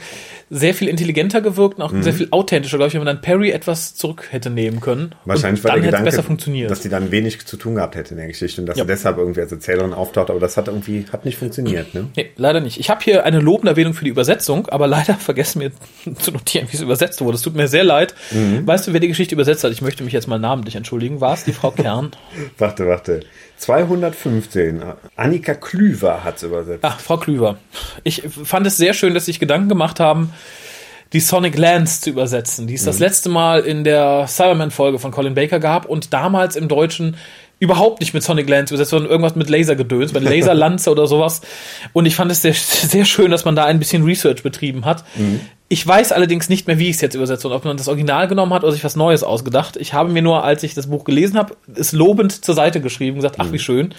sehr viel intelligenter gewirkt und auch mhm. sehr viel authentischer, glaube ich, wenn man dann Perry etwas zurück hätte nehmen können. Wahrscheinlich war dann hätte es besser funktioniert. Dass die dann wenig zu tun gehabt hätte in der Geschichte und dass ja. sie deshalb irgendwie als Erzählerin auftaucht, aber das hat irgendwie hat nicht funktioniert. Ne? Nee, leider nicht. Ich habe hier eine lobende Erwähnung für die Übersetzung, aber leider vergessen mir zu notieren, wie es übersetzt wurde. Es tut mir sehr leid. Mhm. Weißt du, wer die Geschichte übersetzt hat? Ich möchte mich jetzt mal namentlich entschuldigen. War es die Frau Kern? warte, warte. 215. Annika Klüver hat es übersetzt. Ach, Frau Klüver. Ich fand es sehr schön, dass sich Gedanken gemacht haben, die Sonic Lance zu übersetzen, die es mhm. das letzte Mal in der Cyberman-Folge von Colin Baker gab und damals im Deutschen überhaupt nicht mit Sonic Lance übersetzt, sondern irgendwas mit Lasergedöns, mit Laserlanze oder sowas. Und ich fand es sehr, sehr schön, dass man da ein bisschen Research betrieben hat. Mhm. Ich weiß allerdings nicht mehr, wie ich es jetzt übersetze und ob man das Original genommen hat oder sich was Neues ausgedacht. Ich habe mir nur, als ich das Buch gelesen habe, es lobend zur Seite geschrieben, gesagt, ach wie mhm. schön.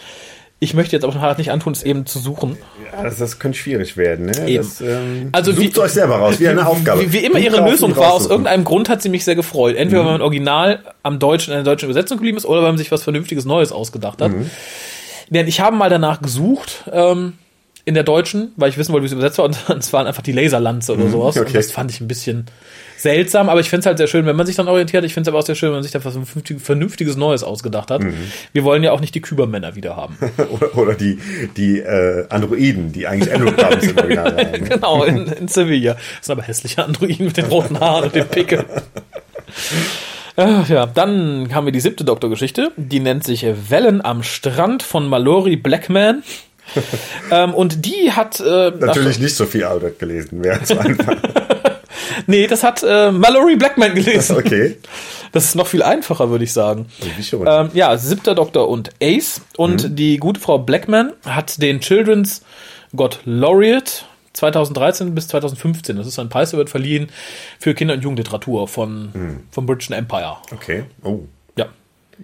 Ich möchte jetzt aber noch nicht antun, es eben zu suchen. Ja, das, das könnte schwierig werden. Ne? Das, ähm, also sucht wie, euch selber raus, wie eine Aufgabe. Wie, wie immer ihre Lösung war, aus irgendeinem Grund hat sie mich sehr gefreut. Entweder mhm. weil man Original am Deutschen, in der deutschen Übersetzung geblieben ist, oder weil man sich was Vernünftiges Neues ausgedacht hat. Mhm. Denn ich habe mal danach gesucht, ähm, in der deutschen, weil ich wissen wollte, wie es übersetzt war, und es waren einfach die Laserlanze oder mhm, sowas. Okay. Und das fand ich ein bisschen seltsam, aber ich finde es halt sehr schön, wenn man sich dann orientiert. Ich finde es aber auch sehr schön, wenn man sich da was vernünftiges Neues ausgedacht hat. Mhm. Wir wollen ja auch nicht die Kübermänner wieder haben. oder, oder, die, die äh, Androiden, die eigentlich Android im Original haben. genau, in, in Sevilla. Das sind aber hässliche Androiden mit den roten Haaren und den Pickeln. Ach ja, dann haben wir die siebte Doktorgeschichte. Die nennt sich Wellen am Strand von Mallory Blackman. ähm, und die hat äh, natürlich nicht so viel Albert gelesen, wer zu Anfang. nee, das hat äh, Mallory Blackman gelesen. Okay. Das ist noch viel einfacher, würde ich sagen. Ähm, ja, siebter Doktor und Ace. Und mhm. die gute Frau Blackman hat den Children's God Laureate 2013 bis 2015. Das ist ein Preis, der wird verliehen für Kinder- und Jugendliteratur von, mhm. vom British Empire. Okay. Oh. Ja.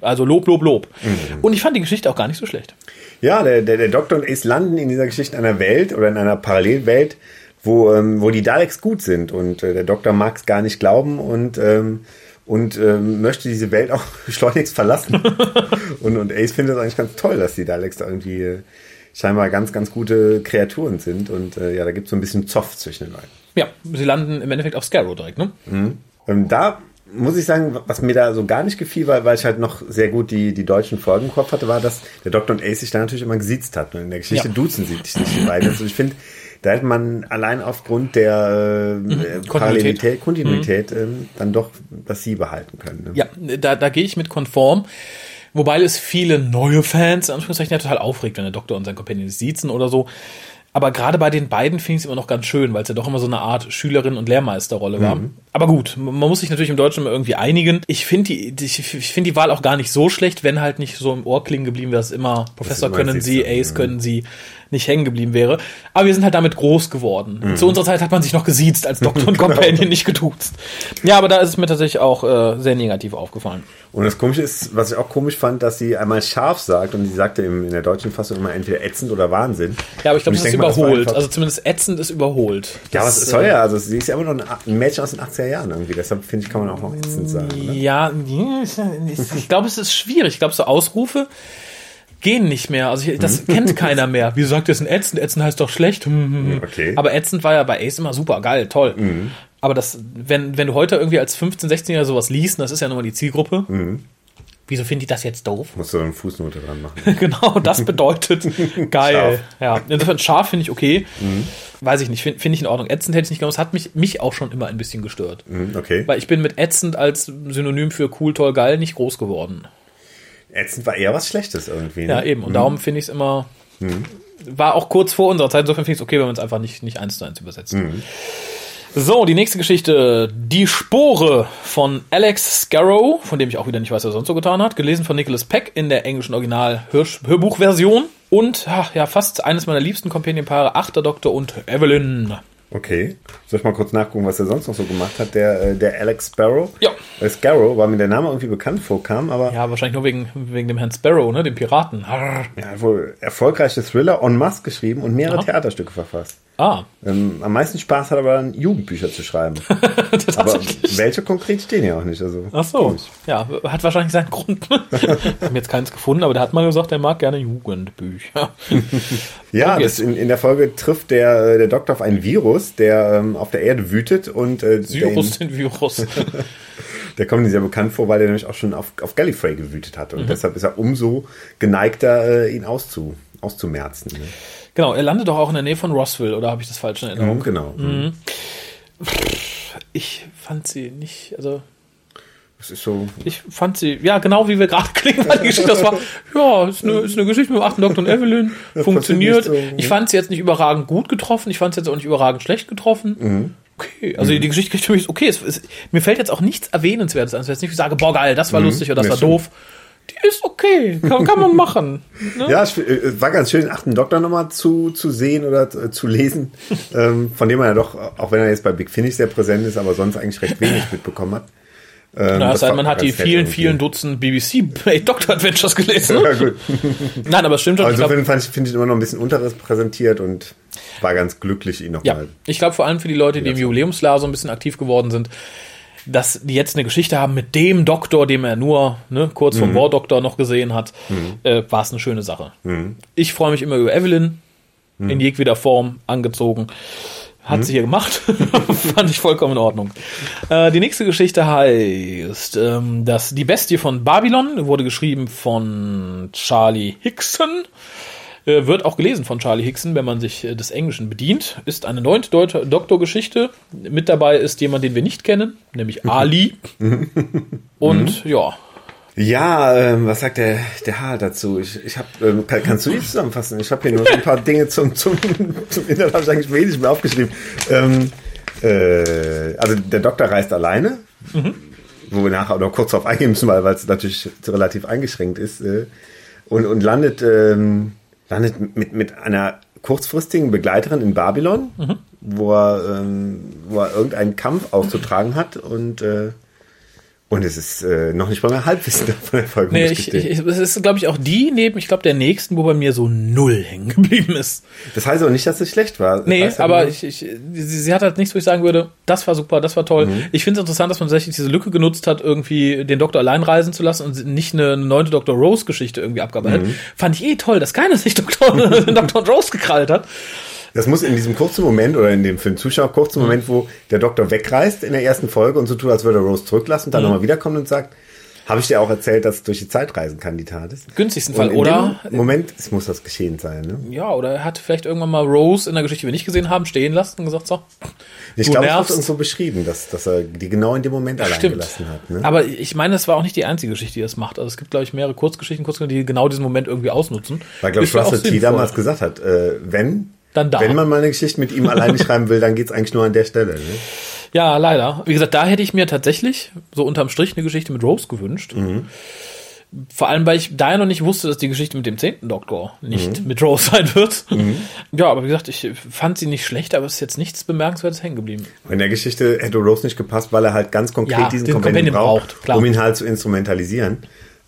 Also Lob, Lob, Lob. Mhm. Und ich fand die Geschichte auch gar nicht so schlecht. Ja, der, der, der Doktor und Ace landen in dieser Geschichte in einer Welt oder in einer Parallelwelt, wo, ähm, wo die Daleks gut sind. Und äh, der Doktor mag es gar nicht glauben und, ähm, und ähm, möchte diese Welt auch schleunigst verlassen. und, und Ace findet es eigentlich ganz toll, dass die Daleks da irgendwie äh, scheinbar ganz, ganz gute Kreaturen sind. Und äh, ja, da gibt es so ein bisschen Zoff zwischen den beiden. Ja, sie landen im Endeffekt auf Scarrow direkt, ne? Mhm. Ähm, da muss ich sagen, was mir da so gar nicht gefiel, weil, weil ich halt noch sehr gut die, die deutschen Folgen im Kopf hatte, war, dass der Doktor und Ace sich da natürlich immer gesiezt hat. Und in der Geschichte ja. duzen sie sich nicht beide. Also ich finde, da hätte man allein aufgrund der äh, mhm. Parallelität, Kontinuität mhm. äh, dann doch das Sie behalten können. Ne? Ja, da, da gehe ich mit konform. Wobei es viele neue Fans, in Anführungszeichen, ja total aufregt, wenn der Doktor und sein Companion siezen oder so. Aber gerade bei den beiden finde ich es immer noch ganz schön, weil es ja doch immer so eine Art Schülerin- und Lehrmeisterrolle war. Mhm. Aber gut, man muss sich natürlich im Deutschen immer irgendwie einigen. Ich finde die, die, ich finde die Wahl auch gar nicht so schlecht, wenn halt nicht so im Ohr klingen geblieben wäre, dass immer Professor können Sie, Ace können Sie, nicht hängen geblieben wäre. Aber wir sind halt damit groß geworden. Mhm. Zu unserer Zeit hat man sich noch gesiezt als Doktor und genau. Companion, nicht getuzt. Ja, aber da ist es mir tatsächlich auch äh, sehr negativ aufgefallen. Und das Komische ist, was ich auch komisch fand, dass sie einmal scharf sagt und sie sagte in der deutschen Fassung immer entweder ätzend oder Wahnsinn. Ja, aber ich glaube, das ist überholt. Mal, also zumindest ätzend ist überholt. Ja, was soll ja, also sie ist ja immer noch ein Mädchen aus den 80er Jahren irgendwie. Deshalb finde ich, kann man auch noch ätzend sagen. Ne? Ja, ich glaube, es ist schwierig. Ich glaube, so Ausrufe gehen nicht mehr. Also ich, das mhm. kennt keiner mehr. Wieso sagt ihr es ein ätzend? Ätzend heißt doch schlecht. Hm, hm, hm. Okay. Aber ätzend war ja bei Ace immer super geil, toll. Mhm. Aber das, wenn, wenn du heute irgendwie als 15-, 16-Jähriger sowas liest, das ist ja nochmal die Zielgruppe. Mhm. Wieso finde ich das jetzt doof? Musst du eine Fußnote dran machen. genau, das bedeutet geil. Scharf. Ja, insofern scharf finde ich okay. Mhm. Weiß ich nicht, finde find ich in Ordnung. Ätzend hätte ich nicht genommen. Es hat mich, mich auch schon immer ein bisschen gestört. Mhm, okay. Weil ich bin mit ätzend als Synonym für cool, toll, geil nicht groß geworden. Ätzend war eher was Schlechtes irgendwie. Ne? Ja, eben. Und darum finde ich es immer. War auch kurz vor unserer Zeit, insofern finde ich es okay, wenn man es einfach nicht, nicht eins zu eins übersetzt. So, die nächste Geschichte. Die Spore von Alex Scarrow, von dem ich auch wieder nicht weiß, was er sonst so getan hat. Gelesen von Nicholas Peck in der englischen Original-Hörbuchversion. Und ach, ja, fast eines meiner liebsten Companion-Paare, Achter Doktor und Evelyn. Okay. Soll ich mal kurz nachgucken, was er sonst noch so gemacht hat? Der, äh, der Alex Sparrow. Ja. Äh, Scarrow, weil mir der Name irgendwie bekannt vorkam, aber Ja, wahrscheinlich nur wegen, wegen dem Herrn Sparrow, ne, dem Piraten. Arr. er hat wohl erfolgreiche Thriller en masse geschrieben und mehrere Aha. Theaterstücke verfasst. Ah, Ähm, am meisten Spaß hat er aber dann Jugendbücher zu schreiben. aber welche konkret stehen ja auch nicht. Also, Ach so. komisch. Ja, hat wahrscheinlich seinen Grund. Haben jetzt keins gefunden, aber der hat mal gesagt, er mag gerne Jugendbücher. Ja, in, in der Folge trifft der, äh, der Doktor auf einen Virus, der ähm, auf der Erde wütet und äh, Virus den Virus. der kommt ihm sehr bekannt vor, weil er nämlich auch schon auf, auf Gallifrey gewütet hat. Mhm. Und deshalb ist er umso geneigter, äh, ihn auszu, auszumerzen. Ne? Genau, er landet doch auch in der Nähe von Roswell, oder habe ich das falsch in Erinnerung? Genau. Mhm. Ich fand sie nicht, also Das ist so. ich fand sie, ja, genau wie wir gerade klingen, weil die Geschichte, das war, ja, ist eine, ist eine Geschichte mit dem achten Doktor und Evelyn, funktioniert. so, Ich fand sie jetzt nicht überragend gut getroffen, ich fand sie jetzt auch nicht überragend schlecht getroffen. Mhm. Okay, also die Geschichte kriegt für mich, okay, es, es, mir fällt jetzt auch nichts Erwähnenswertes an, es ist jetzt nicht, wie ich sage, boah, geil, das war lustig oder das Mhm. War doof. Ist okay, kann, kann man machen. Ne? Ja, es äh, war ganz schön, den achten Doktor nochmal zu, zu sehen oder äh, zu lesen, ähm, von dem man ja doch, auch wenn er jetzt bei Big Finish sehr präsent ist, aber sonst eigentlich recht wenig mitbekommen hat. Ähm, Ja, das war man hat die vielen, irgendwie. vielen Dutzend BBC Doctor Adventures gelesen. Ja, gut. Nein, aber es stimmt schon. Glaub, insofern fand ich, finde ich immer noch ein bisschen unterrepräsentiert und war ganz glücklich, ihn Ja, nochmal. ich glaube vor allem für die Leute, die im Jubiläumsjahr so ein bisschen aktiv geworden sind, dass die jetzt eine Geschichte haben mit dem Doktor, dem er nur ne, kurz Mhm. vom War Doktor noch gesehen hat, äh, war es eine schöne Sache. Mhm. Ich freue mich immer über Evelyn in jedweder Form angezogen. Hat sie hier gemacht. Fand ich vollkommen in Ordnung. Äh, die nächste Geschichte heißt ähm, dass Die Bestie von Babylon wurde geschrieben von Charlie Hickson. Äh, wird auch gelesen von Charlie Hickson, wenn man sich äh, des Englischen bedient. Ist eine neunte Deut- Doktorgeschichte. Mit dabei ist jemand, den wir nicht kennen, nämlich Ali. Und ja, Ja, ähm, was sagt der, der H dazu? Ich, ich hab, ähm, kann, kannst du die zusammenfassen? Ich habe hier nur so ein paar Dinge zum, zum, zum Inhalt, habe ich eigentlich wenig mehr aufgeschrieben. Ähm, äh, also der Doktor reist alleine, wo wir nachher oder kurz darauf eingehen müssen, weil weil es natürlich relativ eingeschränkt ist, äh, und, und landet, ähm, landet mit, mit einer kurzfristigen Begleiterin in Babylon, wo, er, ähm, wo er irgendeinen Kampf auszutragen hat und äh, und es ist äh, noch nicht mal mehr Halbwissen von der Folge. nee, ich, ich, es ist, glaube ich, auch die neben, ich glaube, der nächsten, wo bei mir so null hängen geblieben ist. das heißt auch nicht, dass es schlecht war. Nee, heißt aber nur- ich, ich, sie, sie hat halt nichts, wo ich sagen würde, das war super, das war toll. Mhm. Ich finde es interessant, dass man tatsächlich diese Lücke genutzt hat, irgendwie den Doktor allein reisen zu lassen und nicht eine, eine neunte Dr. Rose-Geschichte irgendwie abgearbeitet. Mhm. hat. Fand ich eh toll, dass keiner sich Dr. Dr. Rose gekrallt hat. Das muss in diesem kurzen Moment oder in dem für den Zuschauer kurzen Moment, wo der Doktor wegreist in der ersten Folge und so tut, als würde er Rose zurücklassen und Mhm. dann nochmal wiederkommt und sagt, habe ich dir auch erzählt, dass es durch die Zeitreisen Kandidat ist. Günstigsten Fall, oder? Moment, es muss das geschehen sein. Ne? Ja, oder er hat vielleicht irgendwann mal Rose in der Geschichte, die wir nicht gesehen haben, stehen lassen und gesagt, so, Ich glaube, es wird uns so beschrieben, dass, dass er die genau in dem Moment allein stimmt. gelassen hat. Ne? Aber ich meine, das war auch nicht die einzige Geschichte, die das macht. Also es gibt, glaube ich, mehrere Kurzgeschichten, Kurzgeschichten, die genau diesen Moment irgendwie ausnutzen. Weil, glaube ich, Russell T. damals gesagt hat, äh, wenn, Dann da. wenn man mal eine Geschichte mit ihm alleine schreiben will, dann geht's eigentlich nur an der Stelle. Ne? Ja, leider. Wie gesagt, da hätte ich mir tatsächlich so unterm Strich eine Geschichte mit Rose gewünscht. Mhm. Vor allem, weil ich da noch nicht wusste, dass die Geschichte mit dem zehnten Doktor nicht Mhm. mit Rose sein wird. Ja, aber wie gesagt, ich fand sie nicht schlecht, aber es ist jetzt nichts Bemerkenswertes hängen geblieben. In der Geschichte hätte Rose nicht gepasst, weil er halt ganz konkret Ja, diesen Companion braucht, braucht, um ihn halt zu instrumentalisieren.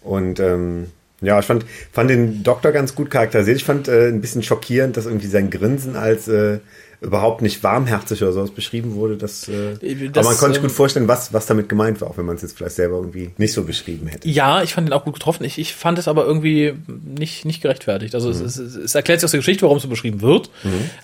Und ähm, ja, ich fand, fand den Doktor ganz gut charakterisiert. Ich fand äh, ein bisschen schockierend, dass irgendwie sein Grinsen als äh, überhaupt nicht warmherzig oder sowas beschrieben wurde. Das, äh, Das, aber man konnte sich ähm, gut vorstellen, was, was damit gemeint war, auch wenn man es jetzt vielleicht selber irgendwie nicht so beschrieben hätte. Ja, ich fand ihn auch gut getroffen. Ich, ich fand es aber irgendwie nicht, nicht gerechtfertigt. Also Mhm. es, es, es erklärt sich aus der Geschichte, warum es so beschrieben wird.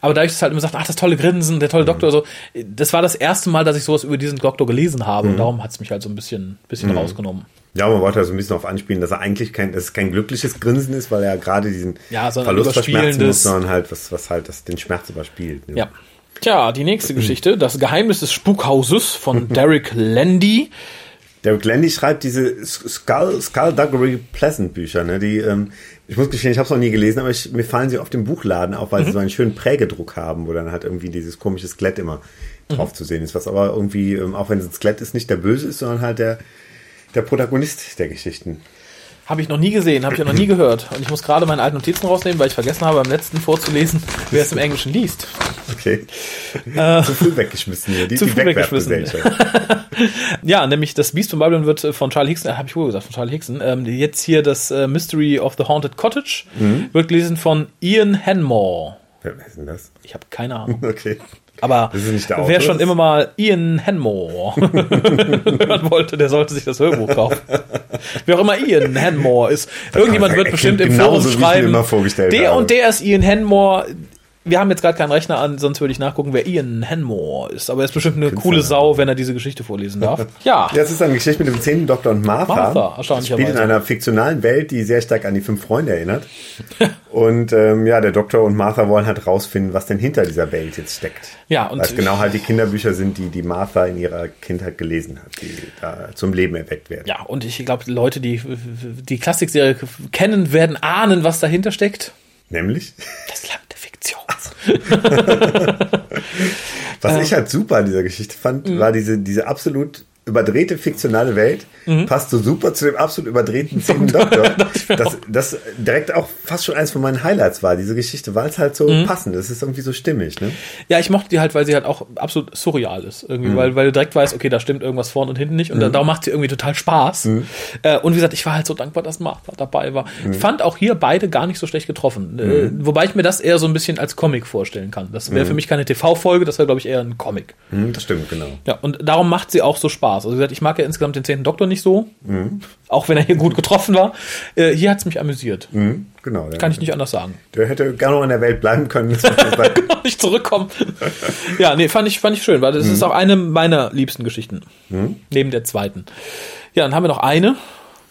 Aber dadurch, dass halt immer sagt, ach, das tolle Grinsen, der tolle Mhm. Doktor, so, das war das erste Mal, dass ich sowas über diesen Doktor gelesen habe. Mhm. Und darum hat es mich halt so ein bisschen, bisschen rausgenommen. Ja, man wollte ja so ein bisschen darauf anspielen, dass er eigentlich kein, dass es kein glückliches Grinsen ist, weil er gerade diesen Ja, Verlust verschmerzen muss, sondern halt was, was halt das, den Schmerz überspielt. Ne? Ja. Tja, die nächste Geschichte, das Geheimnis des Spukhauses von Derek Landy. Der Glendy schreibt diese Skull, Skullduggery Pleasant Bücher, ne? Die, ähm, ich muss gestehen, ich habe es noch nie gelesen, aber ich, mir fallen sie auf dem Buchladen auf, weil mhm. sie so einen schönen Prägedruck haben, wo dann halt irgendwie dieses komische Skelett immer drauf mhm. zu sehen ist, was aber irgendwie, ähm, auch wenn es ein Skelett ist, nicht der Böse ist, sondern halt der, der Protagonist der Geschichten. Habe ich noch nie gesehen, habe ich auch noch nie gehört. Und ich muss gerade meine alten Notizen rausnehmen, weil ich vergessen habe, beim letzten vorzulesen, wer es im Englischen liest. Okay. Äh, zu früh weggeschmissen hier. Die, zu früh weggeschmissen. ja, nämlich das Beast von Babylon wird von Charlie Hickson, äh, habe ich wohl gesagt, von Charlie Hickson. Ähm, jetzt hier das äh, Mystery of the Haunted Cottage mhm. wird gelesen von Ian Henmore. Wer ist denn das? Ich habe keine Ahnung. Okay. Aber wer schon immer mal Ian Henmore hören wollte, der sollte sich das Hörbuch kaufen. Wer auch immer Ian Henmore ist. Irgendjemand wird bestimmt im Forum schreiben, der und der ist Ian Henmore wir haben jetzt gerade keinen Rechner an, sonst würde ich nachgucken, wer Ian Henmore ist. Aber er ist bestimmt eine Künstler. coole Sau, wenn er diese Geschichte vorlesen darf. ja. Das ist eine Geschichte mit dem zehnten Doktor und Martha. Martha, erstaunlicherweise. Spielt in einer fiktionalen Welt, die sehr stark an die fünf Freunde erinnert. und ähm, ja, der Doktor und Martha wollen halt rausfinden, was denn hinter dieser Welt jetzt steckt. Ja, und Weil es genau halt die Kinderbücher sind, die die Martha in ihrer Kindheit gelesen hat, die da zum Leben erweckt werden. Ja, und ich glaube, Leute, die die Klassikserie kennen, werden ahnen, was dahinter steckt. Nämlich? Das Land der Fiktion. Was ich halt super an dieser Geschichte fand, mhm. war diese, diese absolut überdrehte fiktionale Welt mhm. passt so super zu dem absolut überdrehten zehnten Doktor. das, das direkt auch fast schon eins von meinen Highlights war, diese Geschichte, weil es halt so mhm. passend ist. Es ist irgendwie so stimmig, ne? Ja, ich mochte die halt, weil sie halt auch absolut surreal ist. Irgendwie, mhm. weil, weil du direkt weißt, okay, da stimmt irgendwas vorne und hinten nicht. Und mhm. darum macht sie irgendwie total Spaß. Mhm. Äh, und wie gesagt, ich war halt so dankbar, dass Martha dabei war. Mhm. Fand auch hier beide gar nicht so schlecht getroffen. Äh, wobei ich mir das eher so ein bisschen als Comic vorstellen kann. Das wäre für mich keine TV-Folge, das wäre, glaube ich, eher ein Comic. das stimmt, genau. Ja, und darum macht sie auch so Spaß. Also wie gesagt, ich mag ja insgesamt den zehnten Doktor nicht so, mhm. auch wenn er hier gut getroffen war. Äh, hier hat es mich amüsiert. Mhm, genau. Kann ich nicht anders sagen. Der hätte gerne noch in der Welt bleiben können. genau, nicht zurückkommen. ja, nee, fand ich, fand ich schön, weil das mhm. ist auch eine meiner liebsten Geschichten. Mhm. Neben der zweiten. Ja, dann haben wir noch eine.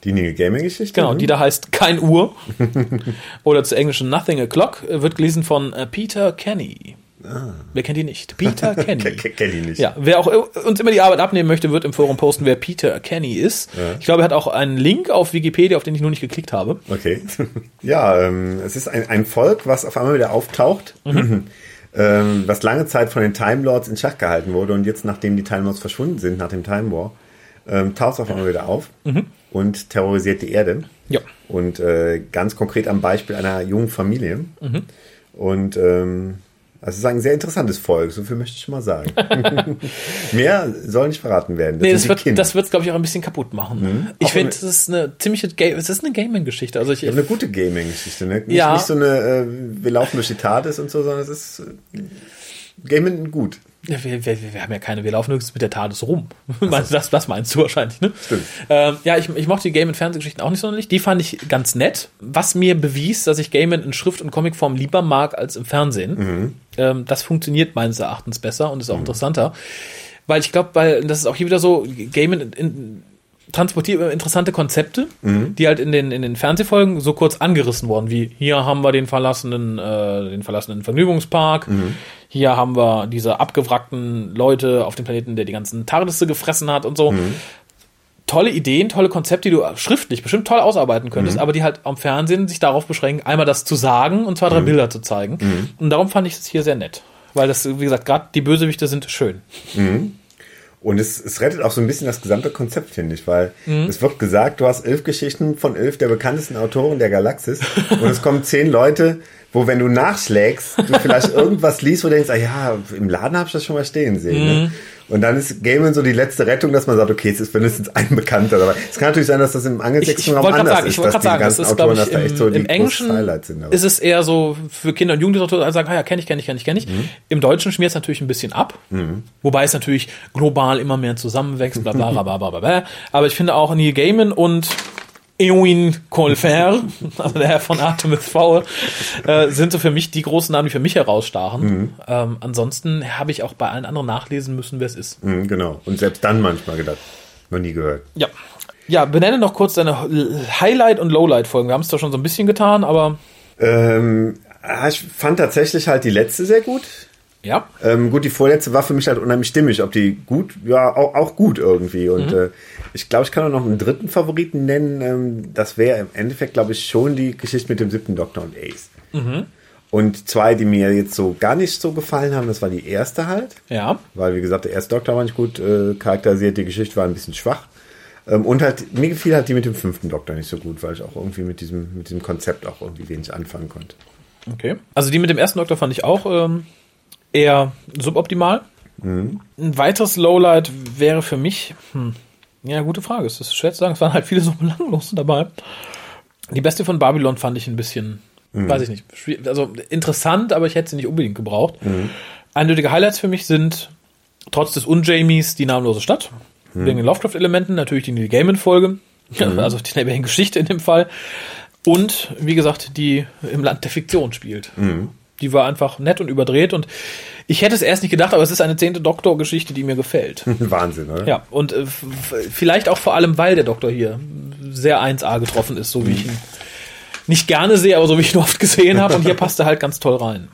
Die Nige Gaming-Geschichte? Genau, die da heißt Kein Uhr. Oder zu Englischen Nothing O'Clock. Wird gelesen von äh, Peter Kenny. Ah. Wer kennt ihn nicht? Peter Kenny. Kenn ihn nicht. Ja, wer auch uns immer die Arbeit abnehmen möchte, wird im Forum posten, wer Peter Kenny ist. Ja. Ich glaube, er hat auch einen Link auf Wikipedia, auf den ich nur nicht geklickt habe. Okay. Ja, ähm, es ist ein, ein Volk, was auf einmal wieder auftaucht. Mhm. ähm, was lange Zeit von den Time Lords in Schach gehalten wurde und jetzt, nachdem die Time Lords verschwunden sind, nach dem Time War, ähm, taucht es auf einmal wieder auf mhm. und terrorisiert die Erde. Ja. Und äh, ganz konkret am Beispiel einer jungen Familie. Mhm. Und ähm, also es ist ein sehr interessantes Volk, so viel möchte ich mal sagen. Mehr soll nicht verraten werden. Das nee, das wird, das wird, glaube ich, auch ein bisschen kaputt machen. Mhm. Ich finde, es ist eine ziemliche, es ist eine Gaming-Geschichte. Also ich, ja, eine gute Gaming-Geschichte, ne? Nicht, ja. nicht so eine, äh, wir laufen durch die Tat und so, sondern es ist äh, Gaming gut. Wir, wir, wir, haben ja keine, wir laufen höchstens mit der TARDIS rum. So. das, das meinst du wahrscheinlich, ne? Stimmt. Ähm, ja, ich, ich mochte die Game- und Fernsehgeschichten auch nicht sonderlich. Die fand ich ganz nett, was mir bewies, dass ich Game in Schrift- und Comicform lieber mag als im Fernsehen. Mhm. Ähm, das funktioniert meines Erachtens besser und ist auch mhm. interessanter. Weil ich glaube, weil das ist auch hier wieder so, Game in, in transportiert interessante Konzepte, mhm. die halt in den, in den Fernsehfolgen so kurz angerissen wurden, wie hier haben wir den verlassenen, äh, den verlassenen Vergnügungspark, mhm. hier haben wir diese abgewrackten Leute auf dem Planeten, der die ganzen Tardisse gefressen hat und so. Mhm. Tolle Ideen, tolle Konzepte, die du schriftlich bestimmt toll ausarbeiten könntest, mhm. aber die halt am Fernsehen sich darauf beschränken, einmal das zu sagen und zwei, drei mhm. Bilder zu zeigen. Mhm. Und darum fand ich es hier sehr nett. Weil das, wie gesagt, gerade die Bösewichte sind schön. Und es, es rettet auch so ein bisschen das gesamte Konzept, finde ich, weil mhm. es wird gesagt, du hast elf Geschichten von elf der bekanntesten Autoren der Galaxis und es kommen zehn Leute, wo wenn du nachschlägst, du vielleicht irgendwas liest, wo du denkst, ah ja, im Laden habe ich das schon mal stehen sehen. Ne? Mhm. Ne? Und dann ist Gaiman so die letzte Rettung, dass man sagt, okay, es ist mindestens ein Bekannter dabei. Es kann natürlich sein, dass das im angelsächsischen Raum anders sagen, ist, dass die sagen, ganzen ist, Autoren, dass da echt so im, Englischen sind. Ist es eher so für Kinder und Jugendliche, die sagen, ah ja, kenne ich, kenne ich, kenne ich, kenne ich. Mhm. Im Deutschen schmiert es natürlich ein bisschen ab. Mhm. Wobei es natürlich global immer mehr zusammenwächst, bla bla bla bla bla bla. Aber ich finde auch Neil Gaiman und Eowyn Colfer, also der Herr von Artemis Fowl, äh, sind so für mich die großen Namen, die für mich herausstachen. Mhm. Ähm, ansonsten habe ich auch bei allen anderen nachlesen müssen, wer es ist. Mhm, genau. Und selbst dann manchmal gedacht, noch nie gehört. Ja. Ja, benenne noch kurz deine Highlight- und Lowlight-Folgen. Wir haben es doch schon so ein bisschen getan, aber. Ähm, ich fand tatsächlich halt die letzte sehr gut. Ja. Ähm, gut, die vorletzte war für mich halt unheimlich stimmig. Ob die gut, ja, auch, auch gut irgendwie. Und Mhm. äh, ich glaube, ich kann auch noch einen dritten Favoriten nennen. Ähm, das wäre im Endeffekt, glaube ich, schon die Geschichte mit dem siebten Doktor und Ace. Mhm. Und zwei, die mir jetzt so gar nicht so gefallen haben, das war die erste halt. Ja. Weil, wie gesagt, der erste Doktor war nicht gut äh, charakterisiert, die Geschichte war ein bisschen schwach. Ähm, und halt, mir gefiel halt die mit dem fünften Doktor nicht so gut, weil ich auch irgendwie mit diesem, mit diesem Konzept auch irgendwie wenig anfangen konnte. Okay. Also die mit dem ersten Doktor fand ich auch ähm, eher suboptimal. Mhm. Ein weiteres Lowlight wäre für mich, hm, ja, gute Frage. Es ist schwer zu sagen. Es waren halt viele so belanglose dabei. Die beste von Babylon fand ich ein bisschen, Mhm. weiß ich nicht, also interessant, aber ich hätte sie nicht unbedingt gebraucht. Eindeutige Highlights für mich sind trotz des Unjamies die namenlose Stadt. Wegen den Lovecraft-Elementen, natürlich die Neil Gaiman-Folge, also die Neil Geschichte in dem Fall. Und wie gesagt, die im Land der Fiktion spielt. Die war einfach nett und überdreht und ich hätte es erst nicht gedacht, aber es ist eine zehnte Doktor-Geschichte, die mir gefällt. Wahnsinn, oder? Ja, und äh, vielleicht auch vor allem, weil der Doktor hier sehr 1A getroffen ist, so wie ich ihn nicht gerne sehe, aber so wie ich ihn oft gesehen habe. Und hier passt er halt ganz toll rein.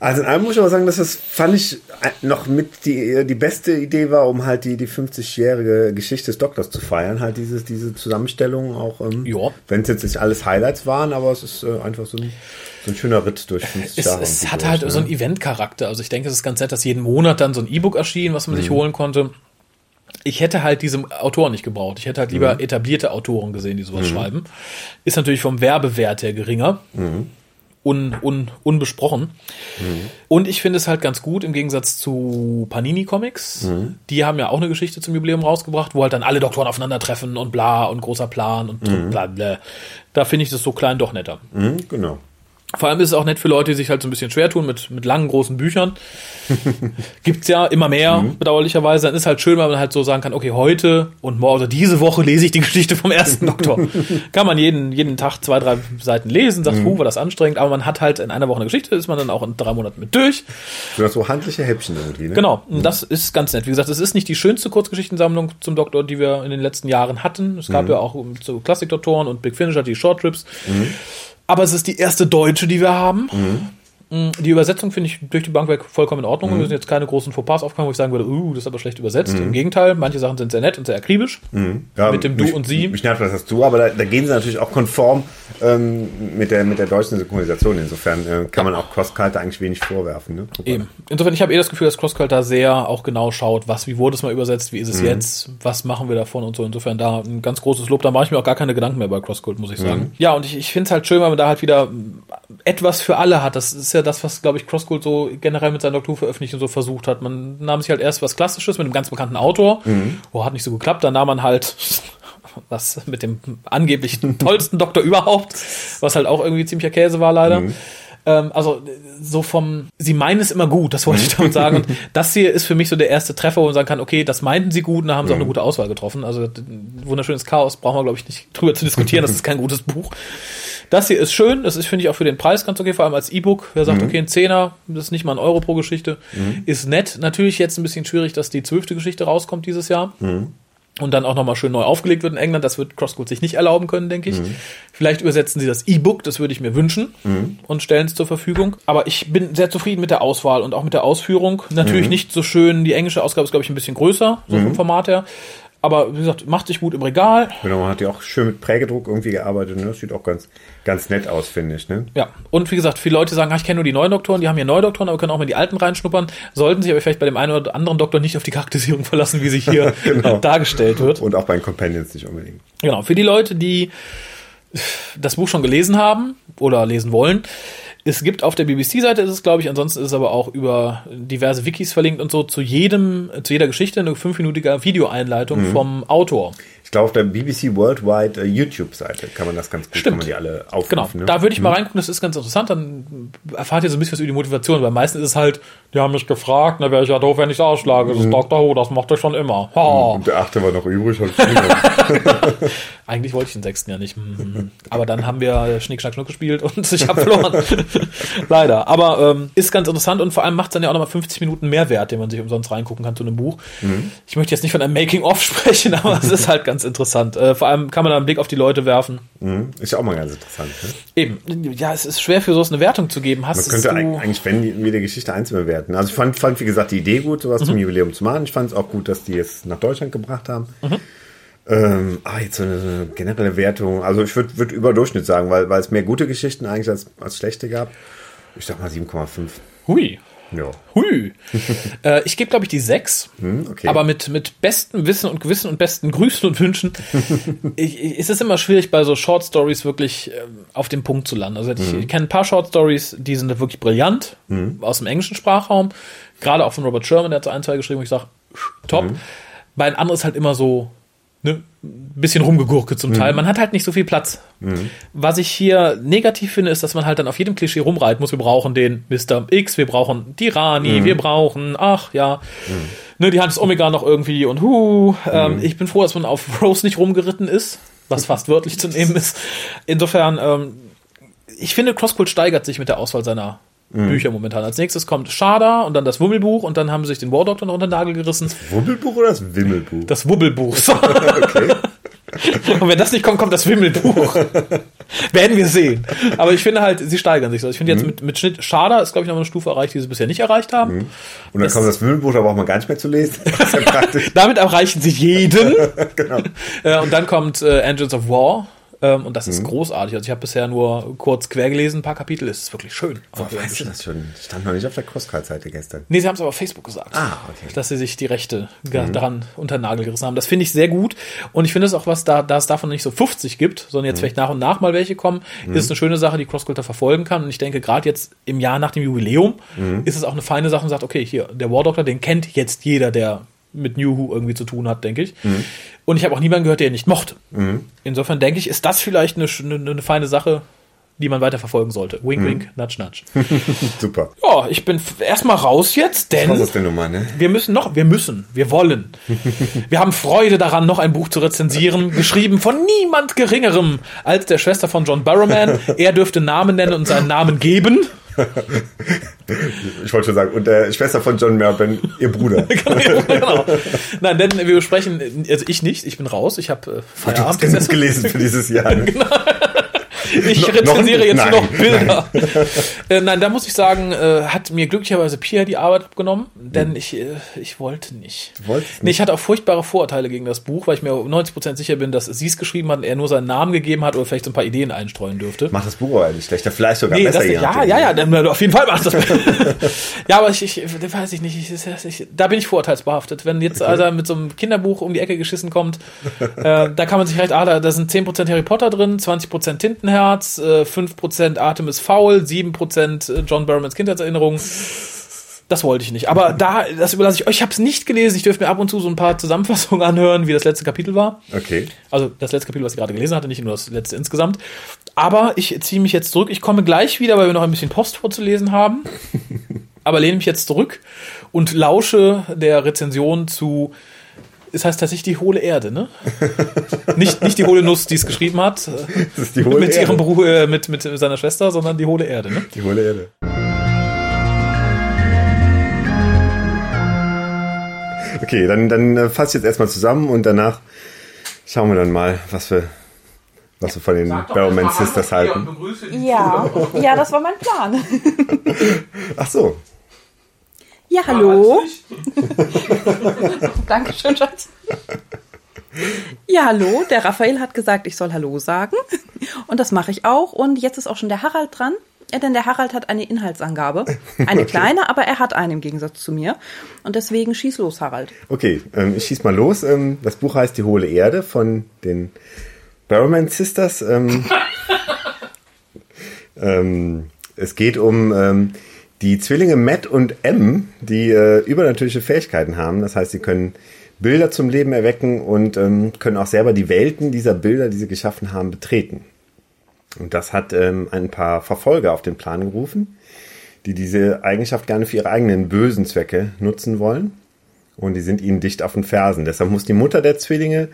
Also in allem muss ich aber sagen, dass das fand ich äh, noch mit die, die beste Idee war, um halt die, die 50-jährige Geschichte des Doktors zu feiern. Halt dieses, diese Zusammenstellung auch, ähm, Ja. wenn es jetzt nicht alles Highlights waren, aber es ist äh, einfach so ein, so ein schöner Ritt durch 50 Es, Jahre. es hat durch, halt ne? so einen Event-Charakter. Also ich denke, es ist ganz nett, dass jeden Monat dann so ein E-Book erschien, was man sich holen konnte. Ich hätte halt diese Autoren nicht gebraucht. Ich hätte halt lieber etablierte Autoren gesehen, die sowas schreiben. Ist natürlich vom Werbewert her geringer. Un, un, unbesprochen. Und ich finde es halt ganz gut im Gegensatz zu Panini Comics. Die haben ja auch eine Geschichte zum Jubiläum rausgebracht, wo halt dann alle Doktoren aufeinandertreffen und bla und großer Plan und bla bla. Da finde ich das so klein doch netter. Mhm, genau. Vor allem ist es auch nett für Leute, die sich halt so ein bisschen schwer tun mit, mit langen, großen Büchern. Gibt's ja immer mehr, bedauerlicherweise. Dann ist halt schön, weil man halt so sagen kann, okay, heute und morgen, also diese Woche lese ich die Geschichte vom ersten Doktor. kann man jeden, jeden Tag zwei, drei Seiten lesen, sagt, huh, war das anstrengend, aber man hat halt in einer Woche eine Geschichte, ist man dann auch in drei Monaten mit durch. So, so handliche Häppchen irgendwie, ne? Genau, und das ist ganz nett. Wie gesagt, es ist nicht die schönste Kurzgeschichtensammlung zum Doktor, die wir in den letzten Jahren hatten. Es gab ja auch um, so Klassikdoktoren und Big Finish hat die Short Trips. Aber es ist die erste deutsche, die wir haben. Mm, Die Übersetzung finde ich durch die Bank weg vollkommen in Ordnung. Wir sind jetzt keine großen Fauxpas aufgekommen, wo ich sagen würde, uh, das ist aber schlecht übersetzt. Im Gegenteil, manche Sachen sind sehr nett und sehr akribisch. Ja, Mit dem Du mich, und Sie. Mich nervt das, das Du, aber da, da gehen sie natürlich auch konform ähm, mit, der, mit der deutschen Synchronisation. Insofern äh, kann man auch Crossculter eigentlich wenig vorwerfen. Ne? Mal. Eben. Insofern, ich habe eh das Gefühl, dass CrossCult da sehr auch genau schaut, was, wie wurde es mal übersetzt, wie ist es jetzt, was machen wir davon und so. Insofern da ein ganz großes Lob. Da mache ich mir auch gar keine Gedanken mehr bei CrossCult, muss ich sagen. Ja, und ich, ich finde es halt schön, weil man da halt wieder etwas für alle hat. Das ist ja das, was, glaube ich, CrossCult so generell mit seinen Doktorveröffentlichungen so versucht hat. Man nahm sich halt erst was Klassisches mit einem ganz bekannten Autor. Oh, hat nicht so geklappt. Dann nahm man halt was mit dem angeblich tollsten Doktor überhaupt, was halt auch irgendwie ziemlicher Käse war leider. Ähm, also so vom, sie meinen es immer gut, das wollte ich damit sagen. Und das hier ist für mich so der erste Treffer, wo man sagen kann, okay, das meinten sie gut und da haben sie auch eine gute Auswahl getroffen. Also wunderschönes Chaos brauchen wir, glaube ich, nicht drüber zu diskutieren, das ist kein gutes Buch. Das hier ist schön, das ist, finde ich, auch für den Preis ganz okay, vor allem als E-Book. Wer sagt, okay, ein Zehner, das ist nicht mal ein Euro pro Geschichte, ist nett. Natürlich jetzt ein bisschen schwierig, dass die zwölfte Geschichte rauskommt dieses Jahr. Und dann auch nochmal schön neu aufgelegt wird in England. Das wird CrossCode sich nicht erlauben können, denke ich. Vielleicht übersetzen sie das E-Book, das würde ich mir wünschen, und stellen es zur Verfügung. Aber ich bin sehr zufrieden mit der Auswahl und auch mit der Ausführung. Natürlich nicht so schön. Die englische Ausgabe ist, glaube ich, ein bisschen größer, so vom Format her. Aber wie gesagt, macht sich gut im Regal. Genau, man hat ja auch schön mit Prägedruck irgendwie gearbeitet. Ne? Das sieht auch ganz, ganz nett aus, finde ich. Ne? Ja, und wie gesagt, viele Leute sagen, ah, ich kenne nur die neuen Doktoren, die haben hier neue Doktoren, aber können auch mal die alten reinschnuppern. Sollten sich aber vielleicht bei dem einen oder anderen Doktor nicht auf die Charakterisierung verlassen, wie sie hier Genau. dargestellt wird. Und auch bei den Companions nicht unbedingt. Genau, für die Leute, die das Buch schon gelesen haben oder lesen wollen, es gibt auf der BBC-Seite ist es, glaube ich, ansonsten ist es aber auch über diverse Wikis verlinkt und so zu jedem, zu jeder Geschichte eine fünfminütige Videoeinleitung vom Autor. Ich glaube, auf der BBC Worldwide äh, YouTube-Seite kann man das ganz gut, kann man die alle Genau, aufrufen. ne? da würde ich mal reingucken, das ist ganz interessant, dann erfahrt ihr so ein bisschen was über die Motivation, weil meistens ist es halt, die haben mich gefragt, na wäre ich ja doof, wenn ich ausschlage, das ist Dr. Who, das macht ihr schon immer. Ha. Und der achte war noch übrig. Eigentlich wollte ich den sechsten ja nicht. Mhm. Aber dann haben wir Schnick, Schnack, Schnuck gespielt und ich habe verloren. Leider. Aber ähm, ist ganz interessant und vor allem macht es dann ja auch nochmal 50 Minuten Mehrwert, den man sich umsonst reingucken kann zu einem Buch. Ich möchte jetzt nicht von einem Making-of sprechen, aber es ist halt ganz interessant. Äh, vor allem kann man da einen Blick auf die Leute werfen. Mhm. Ist ja auch mal ganz interessant. Ne? Eben. Ja, es ist schwer für sowas eine Wertung zu geben. Hast Man könnte du... eig- eigentlich, wenn wir die Geschichte einzeln bewerten bewerten. Also ich fand, fand wie gesagt, die Idee gut, sowas mhm. zum Jubiläum zu machen. Ich fand es auch gut, dass die es nach Deutschland gebracht haben. Mhm. Ähm, aber jetzt so eine, so eine generelle Wertung, also ich würde würd über Durchschnitt sagen, weil, weil es mehr gute Geschichten eigentlich als, als schlechte gab. Ich sag mal 7,5. Hui. Ja. Hui. äh, ich gebe, glaube ich, die 6. Hm, okay. Aber mit, mit bestem Wissen und Gewissen und besten Grüßen und Wünschen ich, ich, ist es immer schwierig, bei so Short Stories wirklich äh, auf den Punkt zu landen. Also ich, mhm. ich kenne ein paar Short Stories, die sind wirklich brillant mhm. aus dem englischen Sprachraum. Gerade auch von Robert Sherman, der hat so ein, zwei geschrieben, wo ich sage, top. Mhm. Bei einem anderen ist halt immer so, ne, bisschen rumgegurke zum Teil. Mhm. Man hat halt nicht so viel Platz. Mhm. Was ich hier negativ finde, ist, dass man halt dann auf jedem Klischee rumreiten muss. Wir brauchen den Mr. X, wir brauchen die Rani, mhm. wir brauchen, ach ja, mhm. ne, die Hand ist Omega noch irgendwie und hu. Ähm, mhm. ich bin froh, dass man auf Rose nicht rumgeritten ist, was fast wörtlich zu nehmen ist. Insofern, ähm, ich finde, Crosscult steigert sich mit der Auswahl seiner mhm. Bücher momentan. Als nächstes kommt Schada und dann das Wummelbuch und dann haben sie sich den War Doctor noch unter den Nagel gerissen. Das Wummelbuch oder das Wimmelbuch? Das Wubbelbuch. okay. Und wenn das nicht kommt, kommt das Wimmelbuch. Werden wir sehen. Aber ich finde halt, sie steigern sich so. Ich finde jetzt mhm. mit, mit Schnitt, Schada ist, glaube ich, noch eine Stufe erreicht, die sie bisher nicht erreicht haben. Mhm. Und dann das kommt das Wimmelbuch, da braucht man gar nicht mehr zu lesen. Damit erreichen sie jeden. genau. Und dann kommt äh, Engines of War. Ähm, und das ist mhm. großartig. Also ich habe bisher nur kurz quer gelesen, ein paar Kapitel. Es ist wirklich schön. Also weißt du das schon? Stand noch nicht auf der Crosscard-Seite gestern. Nee, sie haben es aber auf Facebook gesagt. Ah, okay. Dass sie sich die Rechte mhm. daran unter den Nagel gerissen haben. Das finde ich sehr gut. Und ich finde es auch, was da, da es davon nicht so 50 gibt, sondern jetzt mhm. vielleicht nach und nach mal welche kommen, mhm. ist eine schöne Sache, die Crossculture verfolgen kann. Und ich denke, gerade jetzt im Jahr nach dem Jubiläum mhm. ist es auch eine feine Sache und sagt, okay, hier, der War Doctor, den kennt jetzt jeder, der mit New Who irgendwie zu tun hat, denke ich. Mhm. Und ich habe auch niemanden gehört, der ihn nicht mochte. Mhm. Insofern denke ich, ist das vielleicht eine, eine, eine feine Sache, die man weiter verfolgen sollte. Wink, mhm. wink, nudge, nudge. Super. Ja, ich bin erstmal raus jetzt, denn Was ist denn Nummer, ne? wir müssen noch, wir müssen, wir wollen. wir haben Freude daran, noch ein Buch zu rezensieren, geschrieben von niemand Geringerem als der Schwester von John Barrowman. Er dürfte Namen nennen und seinen Namen geben ich wollte schon sagen, und der Schwester von John Merben, ihr Bruder. genau. Nein, denn wir besprechen, also ich nicht, ich bin raus, ich habe äh, Feierabend. Du hast gelesen für dieses Jahr. Ne? genau. Ich rezensiere jetzt nein, nur noch Bilder. Nein. Äh, nein. da muss ich sagen, äh, hat mir glücklicherweise Pia die Arbeit abgenommen, denn hm. ich, äh, ich wollte nicht. Du wolltest nicht? Nee, ich hatte auch furchtbare Vorurteile gegen das Buch, weil ich mir 90% sicher bin, dass sie es geschrieben hat und er nur seinen Namen gegeben hat oder vielleicht so ein paar Ideen einstreuen dürfte. Macht das Buch aber nicht schlechter, vielleicht sogar nee, besser. Das, ja, ja, ja, auf jeden Fall macht das Ja, aber ich, ich weiß ich nicht, ich, ich, da bin ich vorurteilsbehaftet. Wenn jetzt also mit so einem Kinderbuch um die Ecke geschissen kommt, äh, da kann man sich recht, ah, da, da sind 10% Harry Potter drin, 20% Tintenherz, Herz, 5% Artemis Fowl, 7% John Barrowmans Kindheitserinnerung. Das wollte ich nicht. Aber da, das überlasse ich euch. Ich habe es nicht gelesen. Ich dürfte mir ab und zu so ein paar Zusammenfassungen anhören, wie das letzte Kapitel war. Okay. Also das letzte Kapitel, was ich gerade gelesen hatte, nicht nur das letzte insgesamt. Aber ich ziehe mich jetzt zurück. Ich komme gleich wieder, weil wir noch ein bisschen Post vorzulesen haben. Aber lehne mich jetzt zurück und lausche der Rezension zu es heißt tatsächlich die hohle Erde, ne? nicht, nicht die hohle Nuss, die es geschrieben hat. Das ist die hohle mit Erde. ihrem Bruder, äh, mit, mit seiner Schwester, sondern die hohle Erde, ne? Die hohle Erde. Okay, dann, dann äh, fasse ich jetzt erstmal zusammen und danach schauen wir dann mal, was wir, was wir von den Barrowman Sisters halten. Ja, ja, das war mein Plan. Ach so, ja, hallo. Dankeschön, Schatz. Ja, hallo. Der Raphael hat gesagt, ich soll Hallo sagen. Und das mache ich auch. Und jetzt ist auch schon der Harald dran. Ja, denn der Harald hat eine Inhaltsangabe. Eine okay. kleine, aber er hat eine im Gegensatz zu mir. Und deswegen schieß los, Harald. Okay, ähm, ich schieß mal los. Ähm, das Buch heißt Die hohle Erde von den Barrowman Sisters. Ähm, ähm es geht um ähm, die Zwillinge Matt und M, die äh, übernatürliche Fähigkeiten haben, das heißt, sie können Bilder zum Leben erwecken und ähm, können auch selber die Welten dieser Bilder, die sie geschaffen haben, betreten. Und das hat ähm, ein paar Verfolger auf den Plan gerufen, die diese Eigenschaft gerne für ihre eigenen bösen Zwecke nutzen wollen. Und die sind ihnen dicht auf den Fersen. Deshalb muss die Mutter der Zwillinge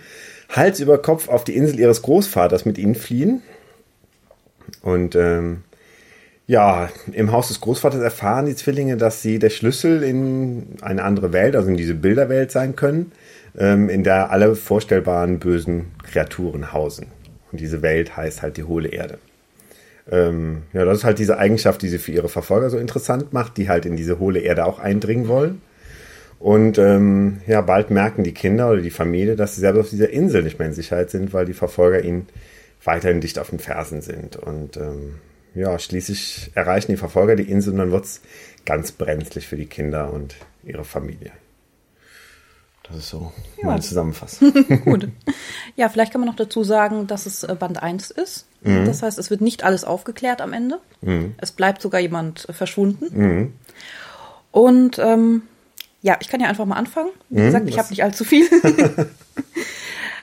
Hals über Kopf auf die Insel ihres Großvaters mit ihnen fliehen. Und ähm, ja, im Haus des Großvaters erfahren die Zwillinge, dass sie der Schlüssel in eine andere Welt, also in diese Bilderwelt sein können, ähm, in der alle vorstellbaren bösen Kreaturen hausen. Und diese Welt heißt halt die hohle Erde. ähm, ja, das ist halt diese Eigenschaft, die sie für ihre Verfolger so interessant macht, die halt in diese hohle Erde auch eindringen wollen. Und ähm, ja, bald merken die Kinder oder die Familie, dass sie selbst auf dieser Insel nicht mehr in Sicherheit sind, weil die Verfolger ihnen weiterhin dicht auf den Fersen sind. Und ähm, ja, schließlich erreichen die Verfolger die Insel und dann wird's ganz brenzlig für die Kinder und ihre Familie. Das ist so ja. meine Zusammenfassung. Gut. Ja, vielleicht kann man noch dazu sagen, dass es äh, Band 1 ist. Mhm. Das heißt, es wird nicht alles aufgeklärt am Ende. Mhm. Es bleibt sogar jemand äh, verschwunden. Mhm. Und ähm, ja, ich kann ja einfach mal anfangen. Wie mhm, gesagt, ich habe nicht allzu viel.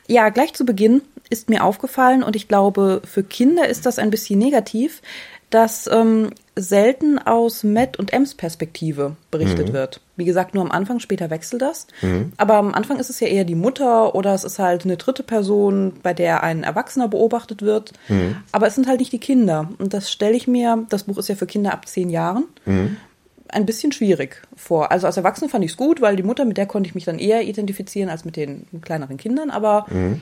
ja, gleich zu Beginn ist mir aufgefallen und ich glaube, für Kinder ist das ein bisschen negativ, dass ähm, selten aus Matt und Ems Perspektive berichtet mhm. wird. Wie gesagt, nur am Anfang, später wechselt das. Mhm. Aber am Anfang ist es ja eher die Mutter oder es ist halt eine dritte Person, bei der ein Erwachsener beobachtet wird. Mhm. Aber es sind halt nicht die Kinder. Und das stelle ich mir, das Buch ist ja für Kinder ab zehn Jahren, mhm. ein bisschen schwierig vor. Also als Erwachsene fand ich es gut, weil die Mutter, mit der konnte ich mich dann eher identifizieren als mit den kleineren Kindern. Aber mhm.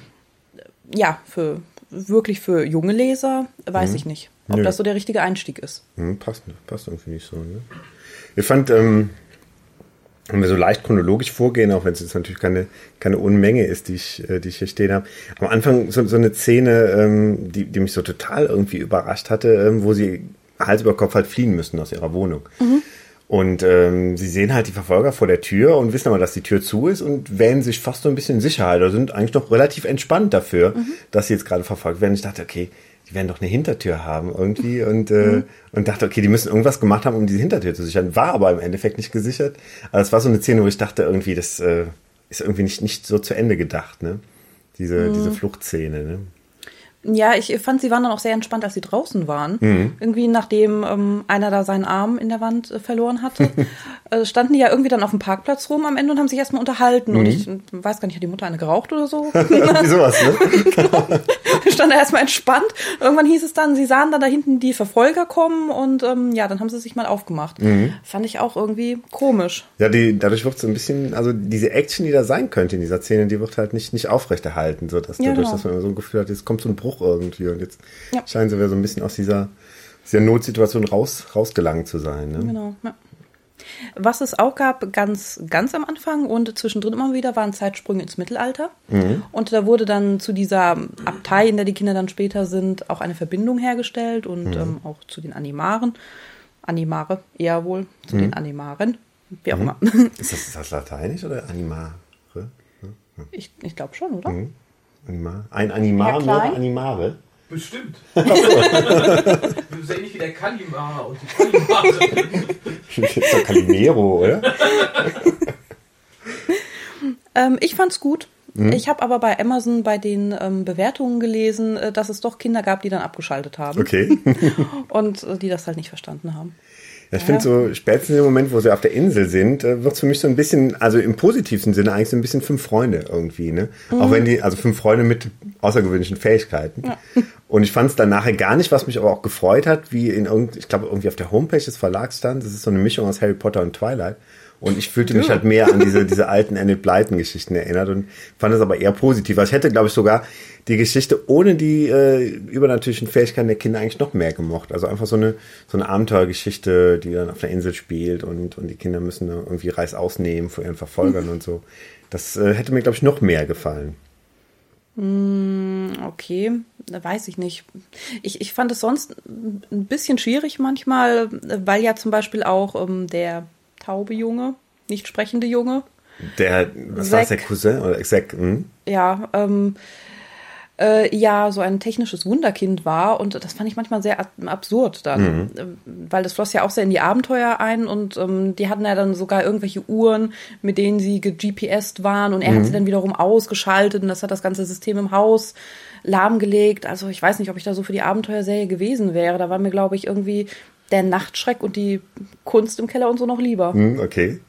Ja, für wirklich für junge Leser weiß mhm. ich nicht ob Nö. das so der richtige Einstieg ist. Hm, passt, passt irgendwie nicht so. Ne? Ich fand, ähm, wenn wir so leicht chronologisch vorgehen, auch wenn es jetzt natürlich keine, keine Unmenge ist, die ich, äh, die ich hier stehen habe. Am Anfang so, so eine Szene, ähm, die, die mich so total irgendwie überrascht hatte, ähm, wo sie Hals über Kopf halt fliehen müssen aus ihrer Wohnung. Mhm. Und ähm, sie sehen halt die Verfolger vor der Tür und wissen aber, dass die Tür zu ist und wählen sich fast so ein bisschen in Sicherheit oder sind eigentlich noch relativ entspannt dafür, mhm. dass sie jetzt gerade verfolgt werden. Ich dachte, okay, die werden doch eine Hintertür haben irgendwie und, äh, mhm. und dachte, okay, die müssen irgendwas gemacht haben, um diese Hintertür zu sichern. War aber im Endeffekt nicht gesichert. Aber es war so eine Szene, wo ich dachte, irgendwie, das äh, ist irgendwie nicht, nicht so zu Ende gedacht, ne? Diese, mhm. diese Fluchtszene, ne? Ja, ich fand, sie waren dann auch sehr entspannt, als sie draußen waren. Mhm. Irgendwie nachdem ähm, einer da seinen Arm in der Wand äh, verloren hatte, äh, standen die ja irgendwie dann auf dem Parkplatz rum am Ende und haben sich erstmal unterhalten. Mhm. Und ich weiß gar nicht, hat die Mutter eine geraucht oder so? Wie sowas, ne? genau. Stand da erstmal entspannt. Irgendwann hieß es dann, sie sahen dann da hinten die Verfolger kommen und ähm, ja, dann haben sie sich mal aufgemacht. Mhm. Fand ich auch irgendwie komisch. Ja, die, dadurch wird es so ein bisschen, also diese Action, die da sein könnte in dieser Szene, die wird halt nicht, nicht aufrechterhalten, so dass ja, dadurch, genau. dass man immer so ein Gefühl hat, jetzt kommt so ein Bruch Bruch irgendwie. Und jetzt ja. scheinen sie wieder so ein bisschen aus dieser, dieser Notsituation raus, rausgelangt zu sein. Ne? Genau, ja. Was es auch gab, ganz, ganz am Anfang und zwischendrin immer wieder, waren Zeitsprünge ins Mittelalter. Mhm. Und da wurde dann zu dieser Abtei, in der die Kinder dann später sind, auch eine Verbindung hergestellt und mhm. ähm, auch zu den Animaren. Animare, eher wohl, zu mhm. den Animaren. Wie auch mhm. immer. Ist das, ist das Lateinisch oder Animare? Ich, ich glaube schon, oder? Mhm. Anima ein Animar, ja, Animare? Bestimmt. So. du bist ja nicht wie der Kalimar und die Kalimare. Das ist doch Calimero, oder? ähm, ich fand's gut. Mhm. Ich habe aber bei Amazon bei den ähm, Bewertungen gelesen, äh, dass es doch Kinder gab, die dann abgeschaltet haben. Okay. und äh, die das halt nicht verstanden haben. Ja, ich finde so, spätestens im Moment, wo sie auf der Insel sind, äh, wird es für mich so ein bisschen, also im positivsten Sinne eigentlich so ein bisschen fünf Freunde irgendwie, ne? Mhm. Auch wenn die, also fünf Freunde mit außergewöhnlichen Fähigkeiten. Ja. Und ich fand es dann nachher gar nicht, was mich aber auch gefreut hat, wie in irgend, ich glaube irgendwie auf der Homepage des Verlags stand, das ist so eine Mischung aus Harry Potter und Twilight. Und ich fühlte mich halt mehr an diese, diese alten Enid Blyton-Geschichten erinnert und fand es aber eher positiv. Also ich hätte, glaube ich, sogar die Geschichte ohne die äh, übernatürlichen Fähigkeiten der Kinder eigentlich noch mehr gemocht. Also einfach so eine, so eine Abenteuergeschichte, die dann auf der Insel spielt und, und die Kinder müssen irgendwie Reis ausnehmen vor ihren Verfolgern mhm. und so. Das äh, hätte mir, glaube ich, noch mehr gefallen. Hm, okay, da weiß ich nicht. Ich, ich fand es sonst ein bisschen schwierig manchmal, weil ja zum Beispiel auch ähm, der taube Junge, nicht sprechende Junge. Der, was war der Cousin oder Zack? Hm? Ja, ähm, äh, ja so ein technisches Wunderkind war und das fand ich manchmal sehr absurd dann, mhm. Äh, weil das floss ja auch sehr in die Abenteuer ein und ähm, die hatten ja dann sogar irgendwelche Uhren, mit denen sie ge-GPSt waren und er mhm. hat sie dann wiederum ausgeschaltet und das hat das ganze System im Haus lahmgelegt. Also ich weiß nicht, ob ich da so für die Abenteuerserie gewesen wäre. Da war mir, glaube ich, irgendwie der Nachtschreck und die Kunst im Keller und so noch lieber. Hm, okay.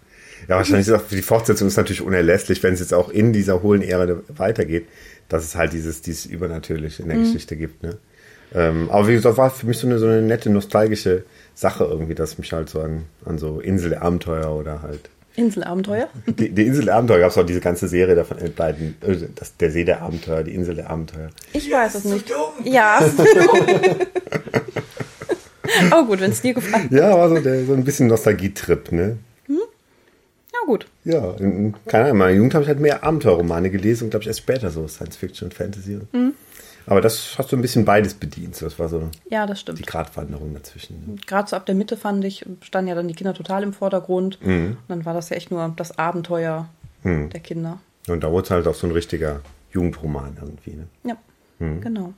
Ja, wahrscheinlich ist auch für die Fortsetzung ist natürlich unerlässlich, wenn es jetzt auch in dieser hohlen Ära weitergeht, dass es halt dieses, dieses Übernatürliche in der mhm. Geschichte gibt. Ne? Ähm, aber wie gesagt, war für mich so eine, so eine nette, nostalgische Sache irgendwie, dass mich halt so an, an so Insel-Abenteuer oder halt Inselabenteuer? Die, die Insel der Abenteuer gab es auch diese ganze Serie davon entbleiten. Äh, das, der See der Abenteuer, die Insel der Abenteuer. Ich weiß es nicht. So ja. Aber gut, wenn es dir gefallen Ja, war so, der, so ein bisschen Nostalgietrip, ne? Ja, gut. Ja, in, keine Ahnung, in meiner Jugend habe ich halt mehr Abenteuerromane gelesen und glaube ich erst später so Science Fiction und Fantasy. Aber das hast du ein bisschen beides bedient. Das war so Ja, das die stimmt. Gratwanderung dazwischen. Gerade so ab der Mitte fand ich, standen ja dann die Kinder total im Vordergrund. Und dann war das ja echt nur das Abenteuer der Kinder. Und da wurde es halt auch so ein richtiger Jugendroman irgendwie. Ne? Ja, genau.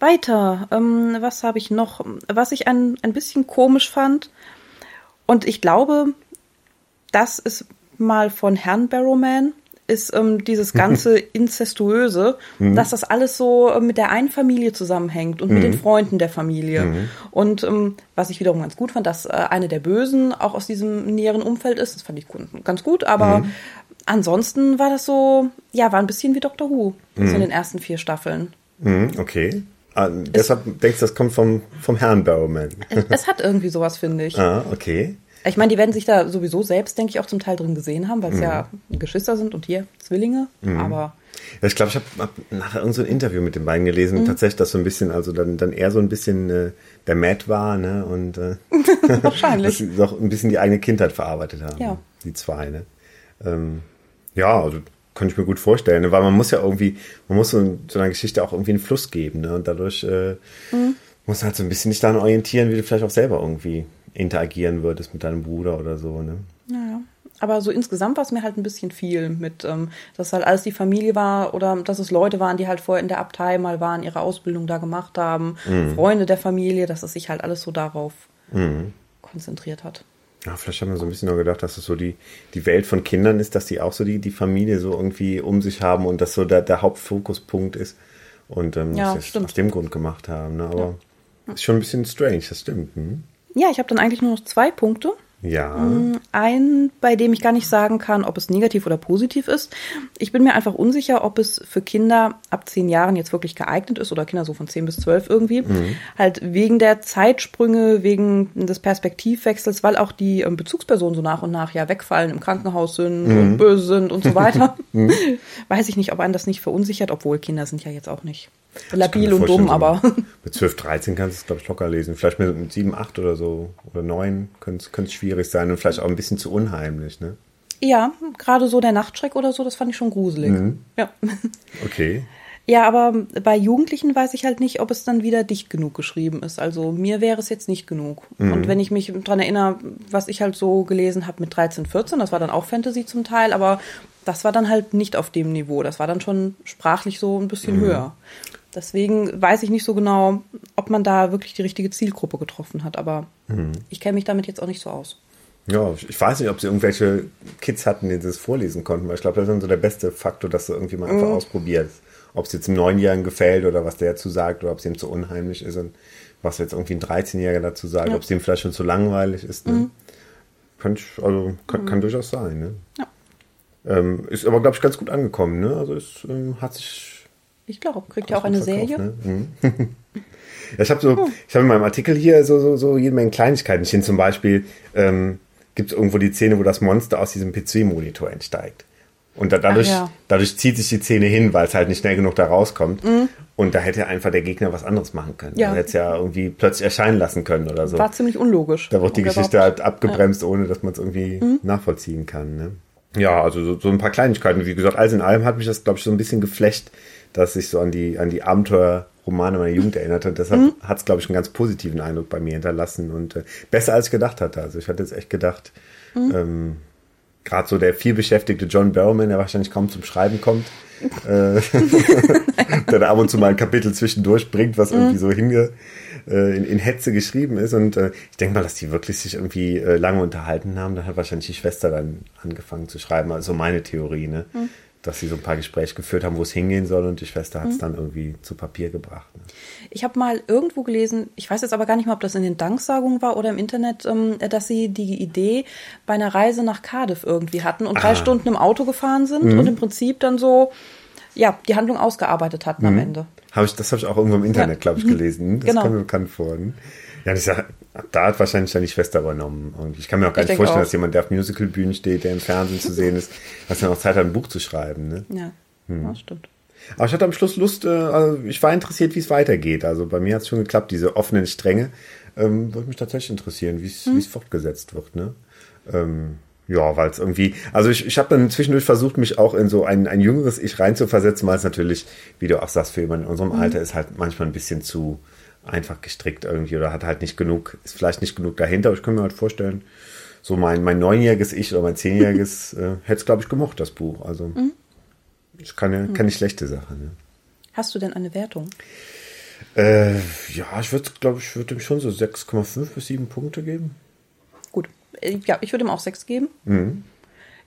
Weiter, ähm, was habe ich noch? Was ich ein, ein bisschen komisch fand, und ich glaube, das ist mal von Herrn Barrowman, ist ähm, dieses ganze Inzestuöse, dass das alles so äh, mit der einen Familie zusammenhängt und mit den Freunden der Familie. Und ähm, was ich wiederum ganz gut fand, dass äh, eine der Bösen auch aus diesem näheren Umfeld ist, das fand ich gut- ganz gut, aber ansonsten war das so, ja, war ein bisschen wie Doctor Who, so in den ersten vier Staffeln. Mhm, okay. Ah, deshalb denkst du, das kommt vom, vom Herrn Barrowman. Es, hat irgendwie sowas, finde ich. ah, okay. Ich meine, die werden sich da sowieso selbst, denke ich, auch zum Teil drin gesehen haben, weil es ja Geschwister sind und hier Zwillinge. Aber Ja, ich glaube, ich habe hab nachher irgend so ein Interview mit den beiden gelesen. Tatsächlich, dass so ein bisschen, also dann, dann eher so ein bisschen äh, der Matt war, ne? Und äh, dass wahrscheinlich. sie doch ein bisschen die eigene Kindheit verarbeitet haben. Ja. Die zwei, ne? Ähm, ja, also könnte ich mir gut vorstellen, ne? weil man muss ja irgendwie, man muss so, so einer Geschichte auch irgendwie einen Fluss geben, ne? Und dadurch äh, muss halt so ein bisschen dich daran orientieren, wie du vielleicht auch selber irgendwie interagieren würdest mit deinem Bruder oder so, ne? Naja. Aber so insgesamt war es mir halt ein bisschen viel mit, ähm, dass halt alles die Familie war oder dass es Leute waren, die halt vorher in der Abtei mal waren, ihre Ausbildung da gemacht haben, Freunde der Familie, dass es sich halt alles so darauf konzentriert hat. Ja, vielleicht haben wir so ein bisschen nur gedacht, dass es so die, die Welt von Kindern ist, dass die auch so die, die Familie so irgendwie um sich haben und das so der, der Hauptfokuspunkt ist. Und ähm, Ja, es stimmt. aus dem Grund gemacht haben. Ne? Aber ist schon ein bisschen strange, das stimmt. Hm? Ja, ich habe dann eigentlich nur noch zwei Punkte. Ja. Ein, bei dem ich gar nicht sagen kann, ob es negativ oder positiv ist. Ich bin mir einfach unsicher, ob es für Kinder ab zehn Jahren jetzt wirklich geeignet ist oder Kinder so von zehn bis zwölf irgendwie. Halt wegen der Zeitsprünge, wegen des Perspektivwechsels, weil auch die ähm, Bezugspersonen so nach und nach ja wegfallen, im Krankenhaus sind und böse sind und so weiter. Weiß ich nicht, ob einen das nicht verunsichert, obwohl Kinder sind ja jetzt auch nicht labil und dumm, vorstellen, aber so Mit 12, 13 kannst du es, glaube ich, locker lesen. Vielleicht mit, mit 7, 8 oder so oder 9 könnte es schwierig sein und vielleicht auch ein bisschen zu unheimlich. Ne? ja, gerade so der Nachtschreck oder so, das fand ich schon gruselig. Ja. Okay. Ja, aber bei Jugendlichen weiß ich halt nicht, ob es dann wieder dicht genug geschrieben ist. Also mir wäre es jetzt nicht genug. Und wenn ich mich dran erinnere, was ich halt so gelesen habe mit 13, 14, das war dann auch Fantasy zum Teil, aber das war dann halt nicht auf dem Niveau. Das war dann schon sprachlich so ein bisschen höher. Deswegen weiß ich nicht so genau, ob man da wirklich die richtige Zielgruppe getroffen hat. Aber ich kenne mich damit jetzt auch nicht so aus. Ja, ich weiß nicht, ob sie irgendwelche Kids hatten, die das vorlesen konnten, weil ich glaube, das ist dann so der beste Faktor, dass du irgendwie mal einfach ausprobierst. Ob es jetzt einem Neunjährigen gefällt oder was der dazu sagt oder ob es ihm zu unheimlich ist und was jetzt irgendwie ein 13-Jähriger dazu sagt, ob es ihm vielleicht schon zu langweilig ist. Ne? Kann, ich, also, kann, kann durchaus sein. Ne? Ja. Ähm, ist aber, glaube ich, ganz gut angekommen. Ne? Also es ähm, hat sich Ich glaube, kriegt ja auch eine verkauft, Serie. Ne? Mhm. ja, ich habe so, ich habe in meinem Artikel hier so, so, so jede Menge Kleinigkeiten stehen. Zum Beispiel ähm, gibt es irgendwo die Szene, wo das Monster aus diesem PC-Monitor entsteigt. Und da, dadurch, Ach ja. dadurch zieht sich die Szene hin, weil es halt nicht schnell genug da rauskommt. Und da hätte einfach der Gegner was anderes machen können. Mhm. Ja. Er hätte es ja irgendwie plötzlich erscheinen lassen können oder so. War ziemlich unlogisch. Da wird die Geschichte auch- halt abgebremst, ohne dass man es irgendwie nachvollziehen kann. Ne? Ja, also so, so ein paar Kleinigkeiten. Wie gesagt, alles in allem hat mich das, glaube ich, so ein bisschen geflecht, dass ich so an die, an die Abenteuerromane meiner Jugend erinnert hat. Deshalb hat es, glaube ich, einen ganz positiven Eindruck bei mir hinterlassen und äh, besser als ich gedacht hatte. Also ich hatte jetzt echt gedacht, ähm, gerade so der vielbeschäftigte John Barrowman, der wahrscheinlich kaum zum Schreiben kommt, äh, der da ab und zu mal ein Kapitel zwischendurch bringt, was irgendwie so hinge, äh, in, in Hetze geschrieben ist. Und äh, ich denke mal, dass die wirklich sich irgendwie äh, lange unterhalten haben. Da hat wahrscheinlich die Schwester dann angefangen zu schreiben. Also meine Theorie, ne? Dass sie so ein paar Gespräche geführt haben, wo es hingehen soll und die Schwester hat es dann irgendwie zu Papier gebracht. Ne? Ich habe mal irgendwo gelesen, ich weiß jetzt aber gar nicht mal, ob das in den Danksagungen war oder im Internet, ähm, dass sie die Idee bei einer Reise nach Cardiff irgendwie hatten und drei Ah. Stunden im Auto gefahren sind und im Prinzip dann so, ja, die Handlung ausgearbeitet hatten am Ende. Hab ich, das habe ich auch irgendwo im Internet, Ja. glaube ich, gelesen. Das Genau. kommt mir bekannt vor. Ja, das ist ja, da hat wahrscheinlich dann die Schwester übernommen. Und ich kann mir auch gar Ich nicht vorstellen, auch. dass jemand, der auf Musicalbühnen steht, der im Fernsehen zu sehen ist, dass er noch Zeit hat, ein Buch zu schreiben. Ne? Ja, Hm. ja stimmt. Aber ich hatte am Schluss Lust, äh, also ich war interessiert, wie es weitergeht. Also bei mir hat es schon geklappt, diese offenen Stränge. Ähm, würde mich tatsächlich interessieren, wie es Hm. es fortgesetzt wird. Ne? Ähm, ja, weil es irgendwie, also ich, ich habe dann zwischendurch versucht, mich auch in so ein, ein jüngeres Ich reinzuversetzen, weil es natürlich, wie du auch sagst, für jemanden in unserem Hm. Alter ist halt manchmal ein bisschen zu einfach gestrickt irgendwie oder hat halt nicht genug, ist vielleicht nicht genug dahinter. Aber ich kann mir halt vorstellen, so mein, mein neunjähriges Ich oder mein zehnjähriges äh, hätte es, glaube ich, gemocht, das Buch. Also Hm. ist keine, keine schlechte Sache. Ne? Hast du denn eine Wertung? Äh, ja, ich würde, glaube ich, würde ihm schon so 6,5 bis 7 Punkte geben. Gut. Äh, Ja, ich würde ihm auch sechs geben.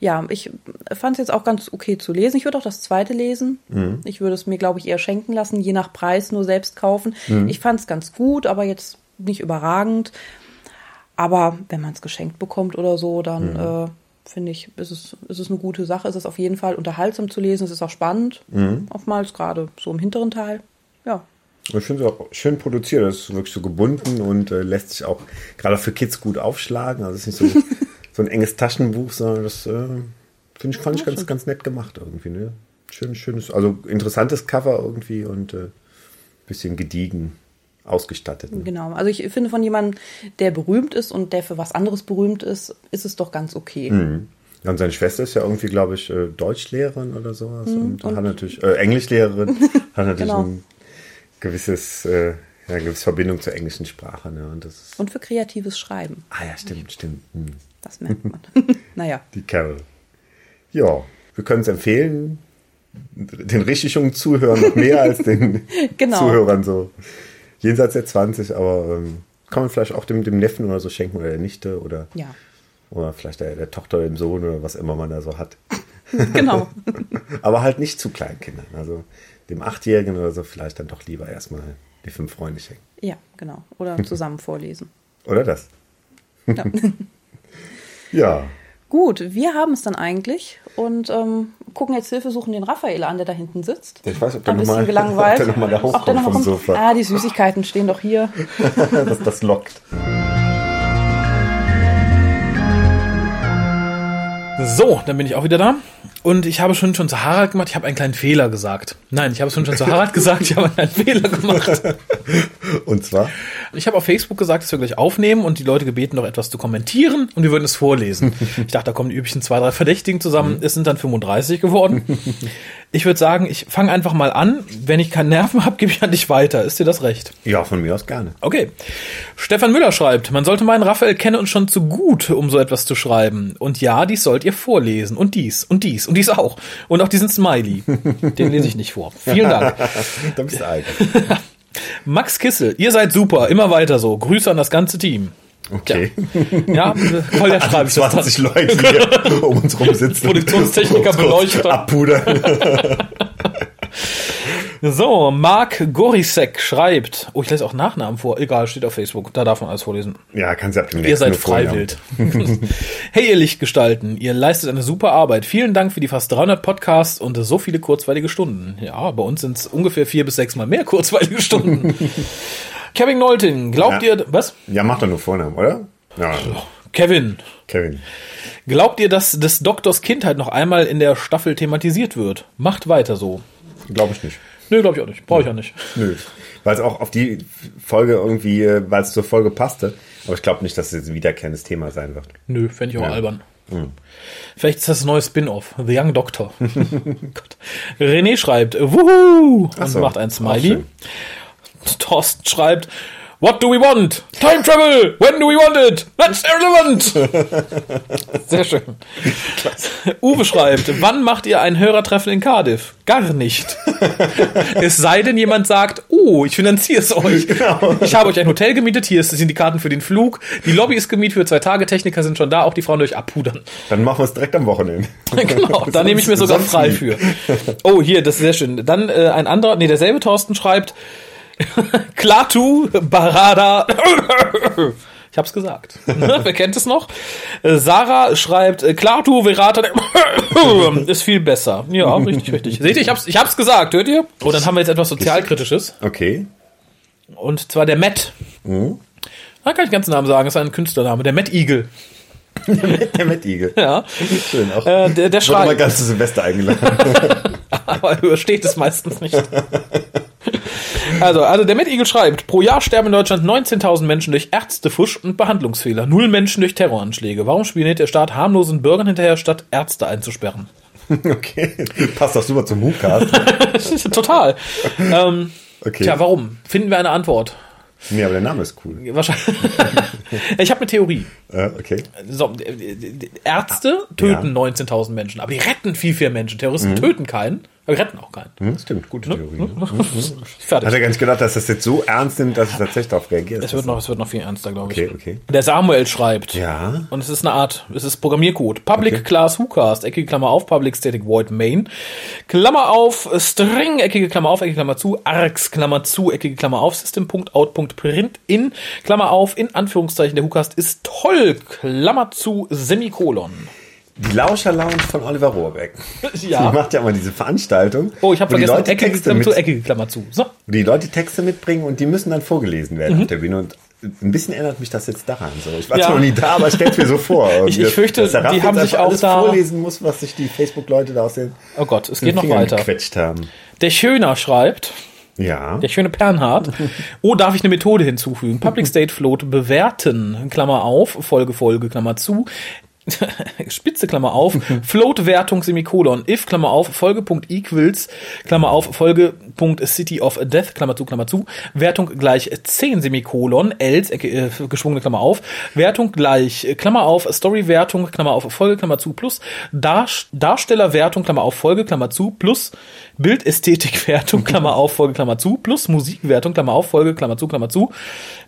Ja, ich fand es jetzt auch ganz okay zu lesen. Ich würde auch das zweite lesen. Ich würde es mir, glaube ich, eher schenken lassen, je nach Preis nur selbst kaufen. Ich fand es ganz gut, aber jetzt nicht überragend. Aber wenn man es geschenkt bekommt oder so, dann äh, finde ich, ist es, ist es eine gute Sache. Es ist auf jeden Fall unterhaltsam zu lesen. Es ist auch spannend. Oftmals gerade so im hinteren Teil. Ja. Ich finde es auch schön produziert. Das ist wirklich so gebunden und äh, lässt sich auch gerade für Kids gut aufschlagen. Also es ist nicht so, so ein enges Taschenbuch, sondern das äh, finde ich, fand ich ganz, ganz nett gemacht irgendwie. Ne? Schön, schönes, also interessantes Cover irgendwie und äh, bisschen gediegen ausgestattet. Ne? Genau. Also ich finde von jemandem, der berühmt ist und der für was anderes berühmt ist, ist es doch ganz okay. Ja, und seine Schwester ist ja irgendwie, glaube ich, äh, Deutschlehrerin oder sowas und, Mhm. und- hat natürlich, äh, Englischlehrerin, hat natürlich Genau. ein gewisses, äh, ja, eine gewisse Verbindung zur englischen Sprache. Ne? Und das ist, Und für kreatives Schreiben. ah ja, stimmt, stimmt. Hm. Das merkt man. naja. Die Carol. Ja, wir können es empfehlen, den richtig jungen Zuhörern noch mehr als den Genau. Zuhörern so jenseits der 20, aber ähm, kann man vielleicht auch dem, dem Neffen oder so schenken oder der Nichte oder, Ja. oder vielleicht der, der Tochter oder dem Sohn oder was immer man da so hat. Genau. Aber halt nicht zu Kleinkindern. Also dem Achtjährigen oder so vielleicht dann doch lieber erstmal die fünf Freunde schenken. Ja, genau. Oder zusammen vorlesen. Oder das? Ja. Ja. Gut, wir haben es dann eigentlich und ähm, gucken jetzt Hilfe suchen den Raphael an, der da hinten sitzt. Ich weiß, ob der Ein noch bisschen mal, da hochkommt noch mal vom. Sofa. Ah, die Süßigkeiten stehen doch hier. Das, das lockt. So, dann bin ich auch wieder da. Und ich habe schon schon zu Harald gemacht, ich habe einen kleinen Fehler gesagt. Nein, ich habe es schon schon zu Harald gesagt, ich habe einen kleinen Fehler gemacht. Und zwar? Ich habe auf Facebook gesagt, dass wir gleich aufnehmen und die Leute gebeten, noch etwas zu kommentieren und wir würden es vorlesen. Ich dachte, da kommen die üblichen zwei, drei Verdächtigen zusammen. Es sind dann 35 geworden. Ich würde sagen, ich fange einfach mal an. Wenn ich keinen Nerven habe, gebe ich an dich weiter. Ist dir das recht? Ja, von mir aus gerne. Okay. Stefan Müller schreibt, man sollte meinen, Raphael kenne uns schon zu gut, um so etwas zu schreiben. Und ja, dies sollt ihr vorlesen. Und dies, und dies, und dies auch. Und auch diesen Smiley. Den lese ich nicht vor. Vielen Dank. Da bist du. Max Kissel, ihr seid super, immer weiter so. Grüße an das ganze Team. Okay. Ja, voll der schreibe ich das dann. 20 Leute hier um uns rum sitzen. Produktionstechniker, Beleuchter. Abpudern. So, Marc Gorisek schreibt, oh, ich lese auch Nachnamen vor, egal, steht auf Facebook, da darf man alles vorlesen. Ja, kannst du ab dem Ihr seid freiwillig. hey, ihr Lichtgestalten, ihr leistet eine super Arbeit. Vielen Dank für die fast 300 Podcasts und so viele kurzweilige Stunden. Ja, bei uns sind es ungefähr vier bis sechs Mal mehr kurzweilige Stunden. Kevin Nolting, glaubt Ja. ihr, was? Ja, mach doch nur Vornamen, oder? Ja, Kevin, Kevin. glaubt ihr, dass des Doktors Kindheit noch einmal in der Staffel thematisiert wird? Macht weiter so. Glaube ich nicht. Nö, glaube ich auch nicht. Brauche ich auch nicht. Nö. Weil es auch auf die Folge irgendwie, äh, weil es zur Folge passte. Aber ich glaube nicht, dass es jetzt ein wiederkehrendes Thema sein wird. Nö, fände ich auch Ja. albern. Vielleicht ist das ein neues Spin-off. The Young Doctor. Gott. René schreibt, wuhu! Und so, macht ein Smiley. Thorsten schreibt, What do we want? Time travel! When do we want it? That's irrelevant! Sehr schön. Uwe schreibt, wann macht ihr ein Hörertreffen in Cardiff? Gar nicht. es sei denn, jemand sagt, oh, ich finanziere es euch. Genau. Ich habe euch ein Hotel gemietet, hier sind die Karten für den Flug, die Lobby ist gemietet für zwei Tage, Techniker sind schon da, auch die Frauen durch abpudern. Dann machen wir es direkt am Wochenende. genau, da nehme ich mir sogar frei für. Oh, hier, das ist sehr schön. Dann äh, ein anderer, nee, derselbe Thorsten schreibt, Klatu Barada. Ich hab's gesagt. Wer kennt es noch? Sarah schreibt, äh, Klatu Verata ist viel besser. Ja, richtig, richtig. Seht ihr, ich hab's, ich hab's gesagt, hört ihr? Oh, dann haben wir jetzt etwas Sozialkritisches. Okay. Und zwar der Matt. Da kann ich den ganzen Namen sagen, ist ein Künstlername. Der Matt Eagle. Der Mettigel. Ja. Schön auch. Äh, der, der Wurde mal schreibt, ganz zu Silvester eingeladen. aber übersteht es meistens nicht. Also, also der Mettigel schreibt, pro Jahr sterben in Deutschland 19.000 Menschen durch Ärztefusch und Behandlungsfehler, null Menschen durch Terroranschläge. Warum spioniert der Staat harmlosen Bürgern hinterher, statt Ärzte einzusperren? okay. Passt doch super zum Hookast. Total. Ähm, Okay. Tja, warum? Finden wir eine Antwort. Nee, aber der Name ist cool. Wahrscheinlich. ich habe eine Theorie. Äh, okay. So, äh, äh, Ärzte töten 19.000 Menschen, aber die retten viel, viel Menschen. Terroristen töten keinen, aber die retten auch keinen. Hm, stimmt, gute Theorie. Ne? Fertig. Hat er gar nicht gedacht, dass das jetzt so ernst nimmt, dass es tatsächlich darauf reagiert. Es wird noch, es wird noch viel ernster, glaube ich. Okay, okay. Der Samuel schreibt. Ja. Und es ist eine Art, es ist Programmiercode. Public Okay. Class WhoCast, eckige Klammer auf, Public Static Void Main, Klammer auf, String, eckige Klammer auf, eckige Klammer zu, Args, Klammer zu, eckige Klammer auf, System.out.print in, Klammer auf, in Anführungszeichen, der WhoCast ist toll, Klammer zu, Semikolon. Die Lauscher Lounge von Oliver Rohrbeck. Ja. Die macht ja immer diese Veranstaltung. Oh, ich habe wo die vergessen, Leute eckige Texte mit, zu, eckige Klammer zu. So. wo die Leute Texte mitbringen und die müssen dann vorgelesen werden auf der Bühne. Und ein bisschen erinnert mich das jetzt daran. So, ich war Ja. zwar noch nie da, aber stell's mir so vor. Ich- ich fürchte, die haben sich auch alles da- vorlesen muss, was sich die Facebook-Leute da aus den, Oh Gott, es geht noch Fingern weiter. gequetscht haben. Der Schöner schreibt, Ja. Der schöne Pernhard. Oh, darf ich eine Methode hinzufügen? Public State Float bewerten, Klammer auf, Folge, Folge, Klammer zu. Spitze Klammer auf, Float Wertung Semikolon, if Klammer auf, Folgepunkt equals, Klammer auf, Folgepunkt City of Death, Klammer zu, Klammer zu, Wertung gleich 10 Semikolon, else, äh, geschwungene Klammer auf, Wertung gleich, äh, Klammer auf, Story Wertung, Klammer auf, Folge, Klammer zu, plus, Dar Darsteller Wertung, Klammer auf, Folge, Klammer zu, plus, Bildästhetikwertung, Klammer auf, Folge, Klammer zu, plus Musikwertung, Klammer auf, Folge, Klammer zu, Klammer zu,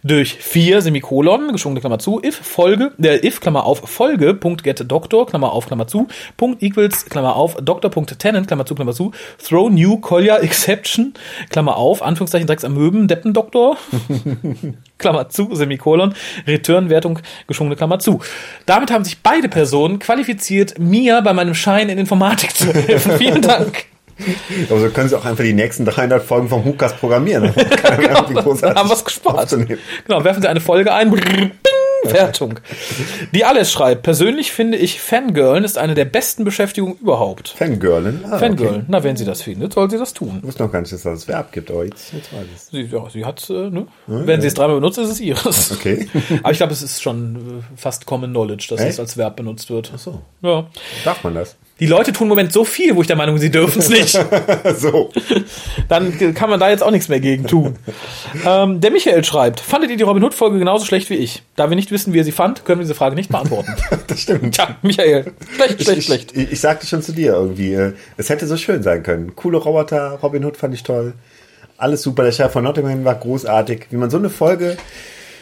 durch 4 Semikolon, geschwungene Klammer zu, if Folge, äh, if, Klammer auf, Folge, Punkt get Doktor, Klammer auf, Klammer zu, Punkt equals, Klammer auf, Doktor, Punkt Tenant, Klammer zu, Klammer zu, throw new Collier exception, Klammer auf, Anführungszeichen, Drecks Amöben, Deppendoktor, Klammer zu, Semikolon, Return-Wertung, geschwungene Klammer zu. Damit haben sich beide Personen qualifiziert, mir bei meinem Schein in Informatik zu helfen. Vielen Dank. Aber so können sie auch einfach die nächsten 300 Folgen vom Hookast programmieren. Dann haben wir es gespart. Genau, werfen Sie eine Folge ein. Bing, Wertung. Die alles schreibt. Persönlich finde ich Fangirlen ist eine der besten Beschäftigungen überhaupt. Fangirlen. Ah, Fangirlen. Okay. Na, wenn sie das findet, soll sie das tun. Ich wusste noch gar nicht, dass das das Verb gibt, aber jetzt, jetzt weiß ich es. Sie, ja, sie hat, äh, ne? Wenn sie es dreimal benutzt, ist es ihres. Okay. Aber ich glaube, es ist schon äh, fast Common Knowledge, dass Echt? es als Verb benutzt wird. Ach so. Ja. Darf man das? Die Leute tun im Moment so viel, wo ich der Meinung bin, sie dürfen es nicht. so. Dann kann man da jetzt auch nichts mehr gegen tun. ähm, der Michael schreibt, fandet ihr die Robin Hood-Folge genauso schlecht wie ich? Da wir nicht wissen, wie ihr sie fand, können wir diese Frage nicht beantworten. Das stimmt. Tja, Michael, schlecht, schlecht, ich, schlecht. Ich, ich sagte schon zu dir irgendwie, äh, es hätte so schön sein können. Coole Roboter, Robin Hood fand ich toll. Alles super. Der Chef von Nottingham war großartig. Wie man so eine Folge,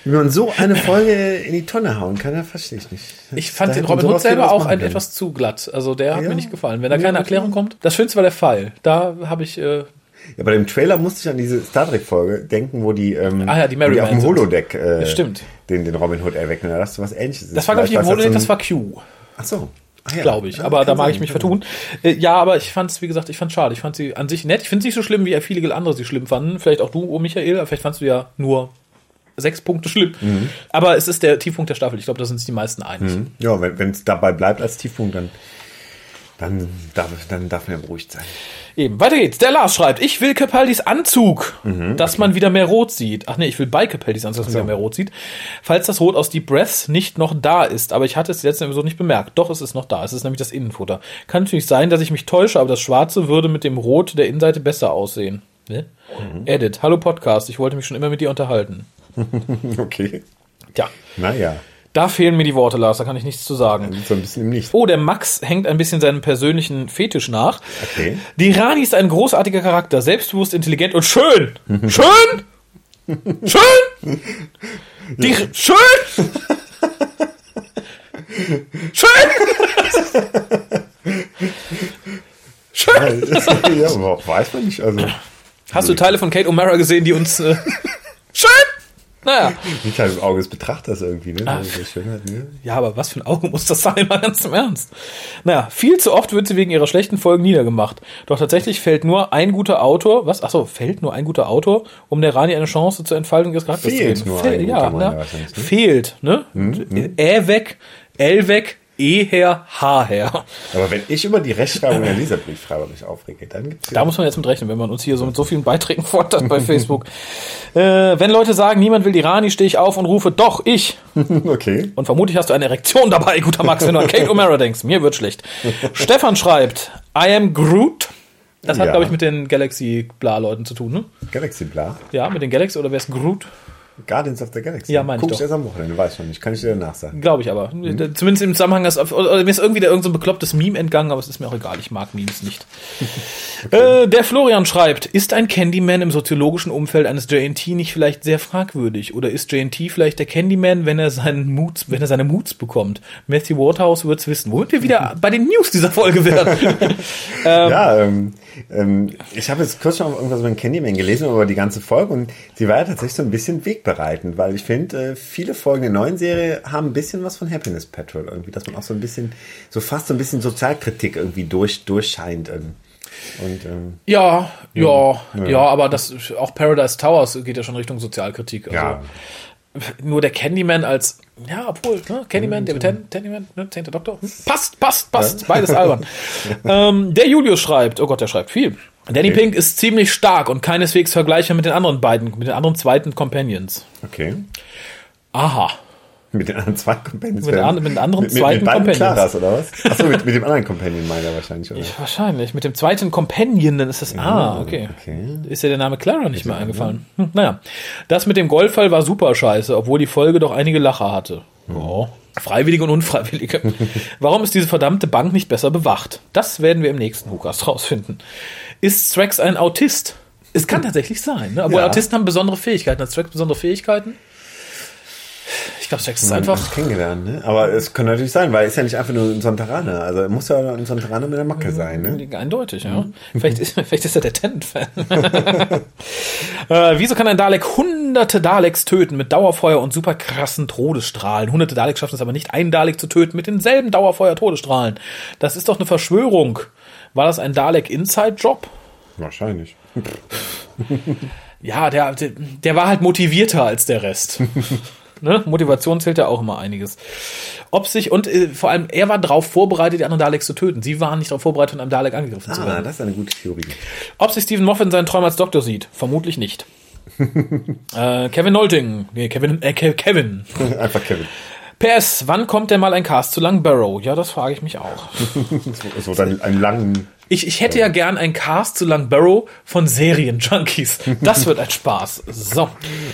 wie man so eine Folge in die Tonne hauen kann, das verstehe ich nicht. Ich fand Da den Robin Hood selber auch ein, etwas zu glatt. Also der hat Ja. mir nicht gefallen. Wenn da keine. Erklärung kommt. Das Schönste war der Pfeil. Da habe ich, äh, Ja, bei dem Trailer musste ich an diese Star Trek Folge denken, wo die, ähm, Ah ja, die die auf dem. Holodeck äh. Den, den Robin Hood erwecken. Da dachte du was ähnliches. das war glaube ich im Holodeck, das war Q. Ach so. Ah, ja. glaube ich. Ja, aber da mag sein, ich mich vertun. Äh, ja, aber ich fand es, wie gesagt, ich fand schade. Ich fand sie an sich nett. Ich finde es nicht so schlimm, wie viele andere sie schlimm fanden. Vielleicht auch du, oh Michael. aber Vielleicht fandst du ja nur sechs Punkte schlimm. Mhm. Aber es ist der Tiefpunkt der Staffel. Ich glaube, da sind sich die meisten einig. sein. Ja, wenn es dabei bleibt als Tiefpunkt, dann, dann, darf, dann darf man ja beruhigt sein. Eben, weiter geht's. Der Lars schreibt, ich will Capaldis Anzug, Mhm, dass man wieder mehr Rot sieht. Ach nee, ich will bei Capaldis Anzug, dass man wieder mehr Rot sieht. Falls das Rot aus Deep Breath nicht noch da ist. Aber ich hatte es letzte Episode nicht bemerkt. Doch, es ist noch da. Es ist nämlich das Innenfutter. Kann natürlich sein, dass ich mich täusche, aber das Schwarze würde mit dem Rot der Innenseite besser aussehen. Ne? Mhm. Edit. Hallo Podcast. Ich wollte mich schon immer mit dir unterhalten. Okay. Tja, Naja, da fehlen mir die Worte, Lars. Da kann ich nichts zu sagen. so ein bisschen im Nichts. Oh, der Max hängt ein bisschen seinem persönlichen Fetisch nach. Okay. Die Rani ist ein großartiger Charakter, selbstbewusst, intelligent und schön. Schön! Schön! Die schön! Schön! Schön! ja, weiß man nicht. Also, Hast du Teile von Kate O'Mara gesehen, die uns äh, schön? Naja. halt im Auge des Betrachters irgendwie, ne? Ah. Schönheit, ne? Ja, aber was für ein Auge muss das sein, mal ganz im Ernst. Naja, viel zu oft wird sie wegen ihrer schlechten Folgen niedergemacht. Doch tatsächlich fällt nur ein guter Autor, was? Achso, fällt nur ein guter Autor, um der Rani eine Chance zur Entfaltung ihres Charakters Fehlt zu geben. nur Fehl- ein ja, guter Mann, ja. ne? Fehlt, ne? Äh weg L weg, E her, H her. Aber wenn ich über die Rechtschreibung der Leserbriefschreiber mich aufrege, dann gibt's Da muss man jetzt mit rechnen, wenn man uns hier so mit so vielen Beiträgen fordert bei Facebook. äh, wenn Leute sagen, niemand will die Rani, stehe ich auf und rufe, doch, ich. okay. Und vermutlich hast du eine Erektion dabei, guter Max, wenn du an Kate O'Mara denkst. Mir wird schlecht. Stefan schreibt, I am Groot. Das hat, Ja. glaube ich, mit den Galaxy-Bla-Leuten zu tun, ne? Galaxy Bla. Ja, mit den Galaxy oder wer ist Groot? Guardians of the Galaxy. Ja, meine ich Guck doch. ich erst am Wochenende, weiß noch nicht. Kann ich dir danach sagen. Glaube ich aber. Zumindest im Zusammenhang, dass, oder mir ist irgendwie da irgend so beklopptes Meme entgangen, aber es ist mir auch egal, ich mag Memes nicht. äh, der Florian schreibt, ist ein Candyman im soziologischen Umfeld eines JNT nicht vielleicht sehr fragwürdig? Oder ist JNT vielleicht der Candyman, wenn er seinen Moods, wenn er seine Moods bekommt? Matthew Waterhouse wird's wissen. Womit wir wieder bei den News dieser Folge werden. Ja, ähm, ähm, ich habe jetzt kurz schon irgendwas über den Candyman gelesen, über die ganze Folge und sie war ja tatsächlich so ein bisschen wegbereitend, weil ich finde, äh, viele Folgen der neuen Serie haben ein bisschen was von Happiness Patrol irgendwie, dass man auch so ein bisschen, so fast so ein bisschen Sozialkritik irgendwie durch, durchscheint. ähm. Und ähm, ja, ja, ja, aber das, auch Paradise Towers geht ja schon Richtung Sozialkritik. Also, ja, nur der Candyman als, ja, obwohl, ne, Candyman, der Ten, Candyman, ne, zehnter Doktor, hm? passt, passt, passt, beides albern. ähm, der Julius schreibt, oh Gott, der schreibt viel. Danny Okay. Pink ist ziemlich stark und keineswegs vergleichbar mit den anderen beiden, mit den anderen zweiten Companions. okay. Aha. Mit den anderen zwei Companions. Mit den an- mit den anderen mit, zweiten mit Companions. Claras, oder was? Achso, mit, mit dem anderen Companion meint er wahrscheinlich, oder? Wahrscheinlich. Mit dem zweiten Companion, dann ist das, ah, okay. okay. Ist ja der Name Clara nicht mehr eingefallen. Hm, naja. Das mit dem Golffall war super scheiße, obwohl die Folge doch einige Lacher hatte. Ja. Freiwillige und Unfreiwillige. Warum ist diese verdammte Bank nicht besser bewacht? Das werden wir im nächsten Hookast rausfinden. Ist Strax ein Autist? Es kann tatsächlich sein, ne? Obwohl Ja. Autisten haben besondere Fähigkeiten. Hat Strax besondere Fähigkeiten? Ich glaube, Strax ist einfach. Kennengelernt, ne? Aber es kann natürlich sein, weil er ist ja nicht einfach nur ein Sonteraner. Also er muss ja ein Sonteraner mit der Macke sein, ne? Eindeutig, ja. Vielleicht, ist, vielleicht ist er der Tennant-Fan. äh, wieso kann ein Dalek hunderte Daleks töten mit Dauerfeuer und super krassen Todesstrahlen? Hunderte Daleks schaffen es aber nicht, einen Dalek zu töten mit denselben Dauerfeuer-Todesstrahlen. Das ist doch eine Verschwörung. War das ein Dalek-Inside-Job? Wahrscheinlich. Ja, der, der, der war halt motivierter als der Rest. ne? Motivation zählt ja auch immer einiges. Ob sich, und äh, vor allem, er war darauf vorbereitet, die anderen Daleks zu töten. Sie waren nicht darauf vorbereitet, von einem Dalek angegriffen zu Ah, werden. das ist eine gute Theorie. Ob sich Stephen Moffat in seinen Träumen als Doktor sieht? Vermutlich nicht. äh, Kevin Nolting. Nee, Kevin, äh, Ke- Kevin. Einfach Kevin. PS, wann kommt denn mal ein Cast zu Lang Barrow? Ja, das frage ich mich auch. So dann einen langen. Ich, ich hätte ja gern ein Cast zu Lang Barrow von Serienjunkies. Das wird ein Spaß. So,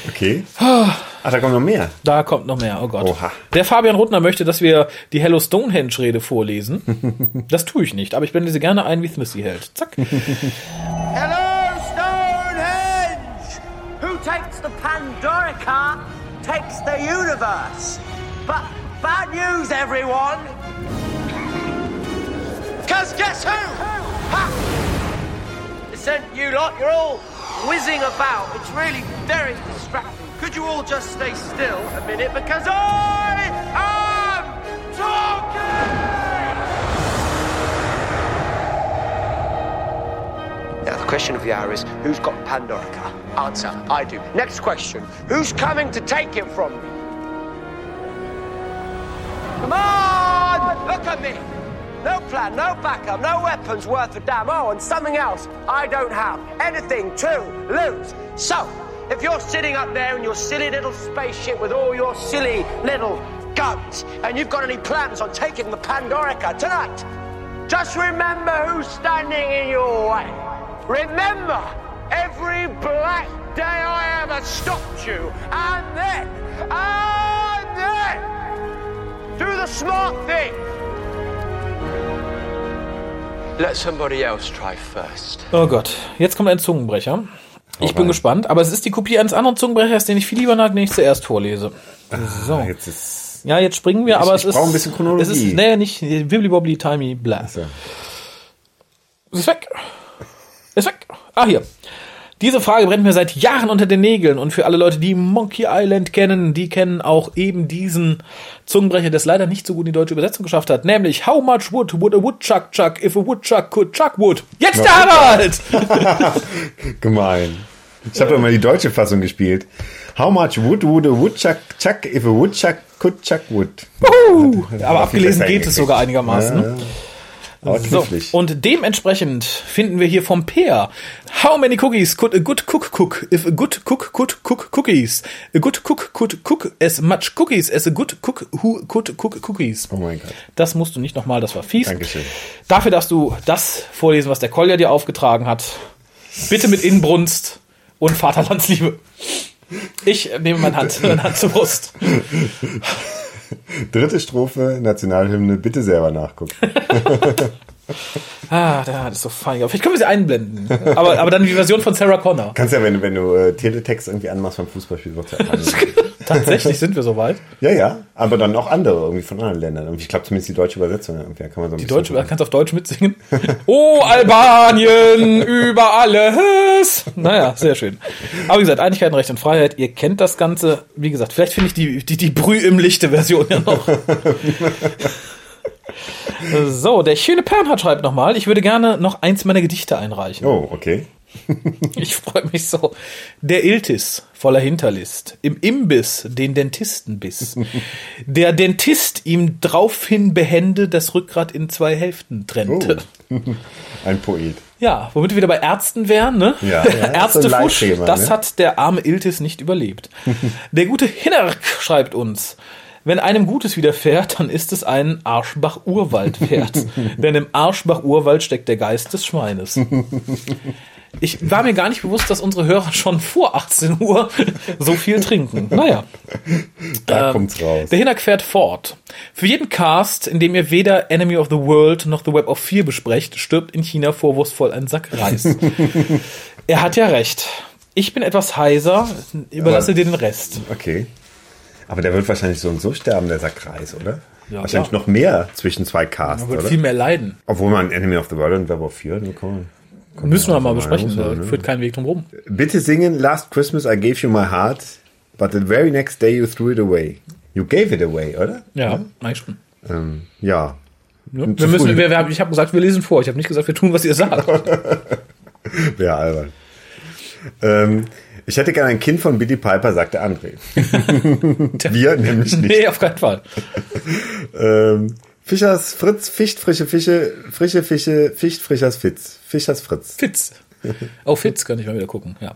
Okay. Ach, da kommt noch mehr. da kommt noch mehr. Oh Gott. Oha. Der Fabian Rutner möchte, dass wir die Hello Stonehenge-Rede vorlesen. Das tue ich nicht, aber ich blende sie gerne ein, wie Smithy hält. Zack. Hello, Stonehenge! Who takes the Pandorica takes the universe. But bad news, everyone! Because guess who? Ha! Listen, you lot, you're all whizzing about. It's really very distracting. Could you all just stay still a minute? Because I am talking! Now, the question of the hour is who's got Pandorica? Answer I do. Next question who's coming to take it from me? Come on! Look at me! No plan, no backup, no weapons worth a damn. Oh, and something else I don't have. Anything to lose. So, if you're sitting up there in your silly little spaceship with all your silly little guns, and you've got any plans on taking the Pandorica tonight, just remember who's standing in your way. Remember every black day I ever stopped you. And then, and then, do the smart thing. Let somebody else try first. Oh Gott, jetzt kommt ein Zungenbrecher. Ich bin gespannt, aber es ist die Kopie eines anderen Zungenbrechers, den ich viel lieber mag, den ich zuerst vorlese. So. Ah, Jetzt ist. Ja, jetzt springen wir, aber ich es ist. brauche ein bisschen Chronologie. Es ist, nee, nicht wibbly wobbly timey blah. So. Es ist weg. Ist weg. Ah, hier. Diese Frage brennt mir seit Jahren unter den Nägeln und für alle Leute, die Monkey Island kennen, die kennen auch eben diesen Zungenbrecher, der es leider nicht so gut in die deutsche Übersetzung geschafft hat, nämlich How much wood would a woodchuck chuck if a woodchuck could chuck wood? Jetzt der Harald! Gemein. Ich habe immer die deutsche Fassung gespielt. How much wood would a woodchuck chuck if a woodchuck Kutchak Wood. Uh, aber abgelesen geht es sogar einigermaßen. Ja, ne? ja. So, und dementsprechend finden wir hier vom Peer. How many cookies could a good cook cook if a good cook could cook cookies? A good cook could cook as much cookies as a good cook who could cook cookies. Oh mein Gott. Das musst du nicht nochmal, das war fies. Dankeschön. Dafür darfst du das vorlesen, was der Kolja dir aufgetragen hat. Bitte mit Inbrunst und Vaterlandsliebe. Ich nehme meine Hand, meine Hand zur Brust. Dritte Strophe, Nationalhymne, bitte selber nachgucken. Ah, das ist so fein. Vielleicht können wir sie einblenden. Aber, aber dann die Version von Sarah Connor. Kannst ja, wenn du, wenn du äh, Teletext irgendwie anmachst beim Fußballspiel, wird's ja. Tatsächlich sind wir soweit. Ja, ja, aber dann auch andere, irgendwie von anderen Ländern. Ich glaube zumindest die deutsche Übersetzung, irgendwie da kann man so ein Die Deutsche, kannst auf Deutsch mitsingen. Oh, Albanien, über alles. Naja, sehr schön. Aber wie gesagt, Einigkeit, Recht und Freiheit, ihr kennt das Ganze. Wie gesagt, vielleicht finde ich die, die, die Brüh im Lichte Version ja noch. So, der schöne Pernhard schreibt nochmal, ich würde gerne noch eins meiner Gedichte einreichen. Oh, okay. Ich freue mich so. Der Iltis voller Hinterlist, im Imbiss den Dentisten biss. Der Dentist ihm draufhin behende das Rückgrat in zwei Hälften trennte. Oh. Ein Poet. Ja, womit wir wieder bei Ärzten wären, ne? Ja, ja, Ärztefusch, das ne? hat der arme Iltis nicht überlebt. der gute Hinnerk schreibt uns, wenn einem Gutes widerfährt, dann ist es ein Arschbach-Urwald wert. Denn im Arschbach-Urwald steckt der Geist des Schweines. Ich war mir gar nicht bewusst, dass unsere Hörer schon vor 18 Uhr so viel trinken. Naja. Da Ähm, kommt's raus. Der Hinak fährt fort. Für jeden Cast, in dem ihr weder Enemy of the World noch The Web of Fear besprecht, stirbt in China vorwurfsvoll ein Sack Reis. er hat ja recht. Ich bin etwas heiser, überlasse Aber- dir den Rest. Okay. Aber der wird wahrscheinlich so und so sterben, der Sackreis, oder? Ja, wahrscheinlich klar. noch mehr zwischen zwei Casts, Man wird oder? viel mehr leiden. Obwohl man Enemy of the World und Web of Fear, ne, man- kann Müssen wir mal besprechen, da ne? führt kein Weg drum rum. Bitte singen Last Christmas I gave you my heart, but the very next day you threw it away. You gave it away, oder? Ja, eigentlich schon. Ähm, ja. Ja, Und wir müssen, wir, wir, ich habe gesagt, wir lesen vor. Ich habe nicht gesagt, wir tun, was ihr sagt. Wäre albern. Ähm, ich hätte gerne ein Kind von Billy Piper, sagte André. Wir nämlich nicht. nee, auf keinen Fall. Ähm, Fischers Fritz fischt frische Fische, frische Fische, fischt Fischers Fitz. Fischers Fritz. Fitz. Auf Fitz kann ich mal wieder gucken, ja.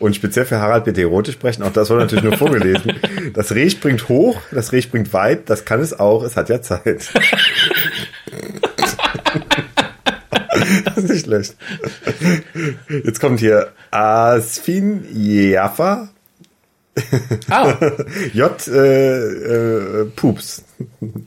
Und speziell für Harald bitte erotisch sprechen, auch das war natürlich nur vorgelesen. Das Reh springt hoch, das Reh springt weit, das kann es auch, es hat ja Zeit. Das ist nicht schlecht. Jetzt kommt hier Asfin Jaffa, Ah, J. Äh, äh, Pups.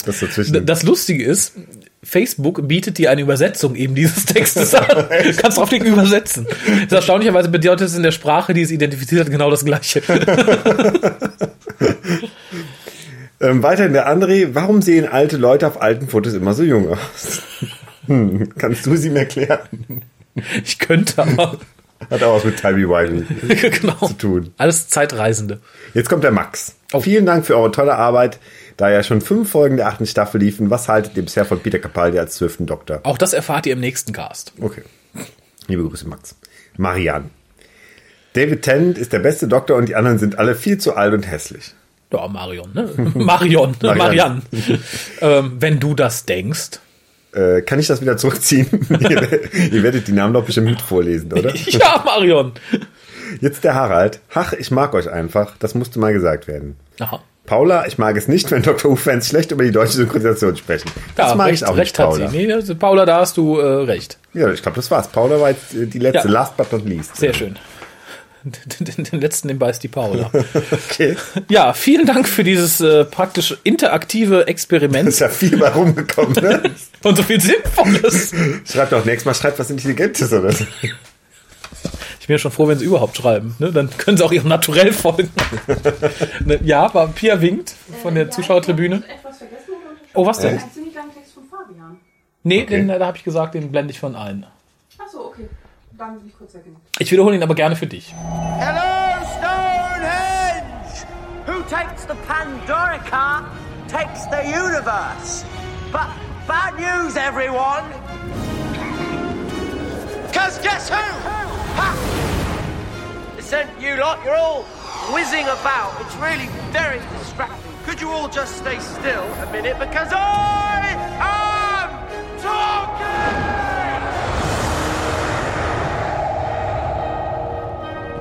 Das dazwischen. das Lustige ist, Facebook bietet dir eine Übersetzung eben dieses Textes an. Du kannst drauf klicken, übersetzen. Das ist erstaunlicherweise bedeutet es in der Sprache, die es identifiziert hat, genau das Gleiche. Ähm, weiterhin der André, warum sehen alte Leute auf alten Fotos immer so jung aus? Hm, kannst du sie mir erklären? Ich könnte aber. Hat auch was mit Timey-Wimey. genau. Zu tun. Alles Zeitreisende. Jetzt kommt der Max. Oh. Vielen Dank für eure tolle Arbeit. Da ja schon fünf Folgen der achten Staffel liefen, was haltet ihr bisher von Peter Capaldi als zwölften Doktor? Auch das erfahrt ihr im nächsten Cast. Okay. Liebe Grüße, Max. Marianne. David Tennant ist der beste Doktor und die anderen sind alle viel zu alt und hässlich. Ja, Marion, ne? Marion, ne? Marianne. ähm, wenn du das denkst. Äh, kann ich das wieder zurückziehen? ihr, ihr werdet die Namen doch bestimmt mit vorlesen, oder? Ja, Marion. Jetzt der Harald. Ach, ich mag euch einfach. Das musste mal gesagt werden. Aha. Paula, ich mag es nicht, wenn Dr. Who-Fans schlecht über die deutsche Synchronisation sprechen. Das Ja, mag recht, ich auch recht nicht, hat Paula. sie. Nee, also, Paula, da hast du äh, recht. Ja, ich glaube, das war's. Paula war jetzt äh, die letzte. Ja. Last but not least. Sehr schön. Den, den, letzten, den beißt die Paula. Okay. Ja, vielen Dank für dieses äh, praktisch interaktive Ist Experiment ja viel bei rumgekommen, ne? und so viel Sinnvolles. Schreibt doch nächstes Mal, schreibt was Intelligentes oder so. Ich bin ja schon froh, wenn sie überhaupt schreiben. Ne? Dann können sie auch ihrem Naturell folgen. ne? Ja, aber Pia winkt von der Zuschauertribüne. etwas vergessen oder Oh, was denn? Einen ziemlich langen Text von Fabian. Nee, Okay. den, da habe ich gesagt, den blende ich von ein. Achso, okay. Dann will ich kurz weggehen. Ich wiederhole ihn aber gerne für dich. Hello, Stonehenge! Who takes the Pandorica takes the universe. But bad news, everyone! Cause guess who? Ha! Listen, you lot, you're all whizzing about. It's really very distracting. Could you all just stay still a minute because I am talking!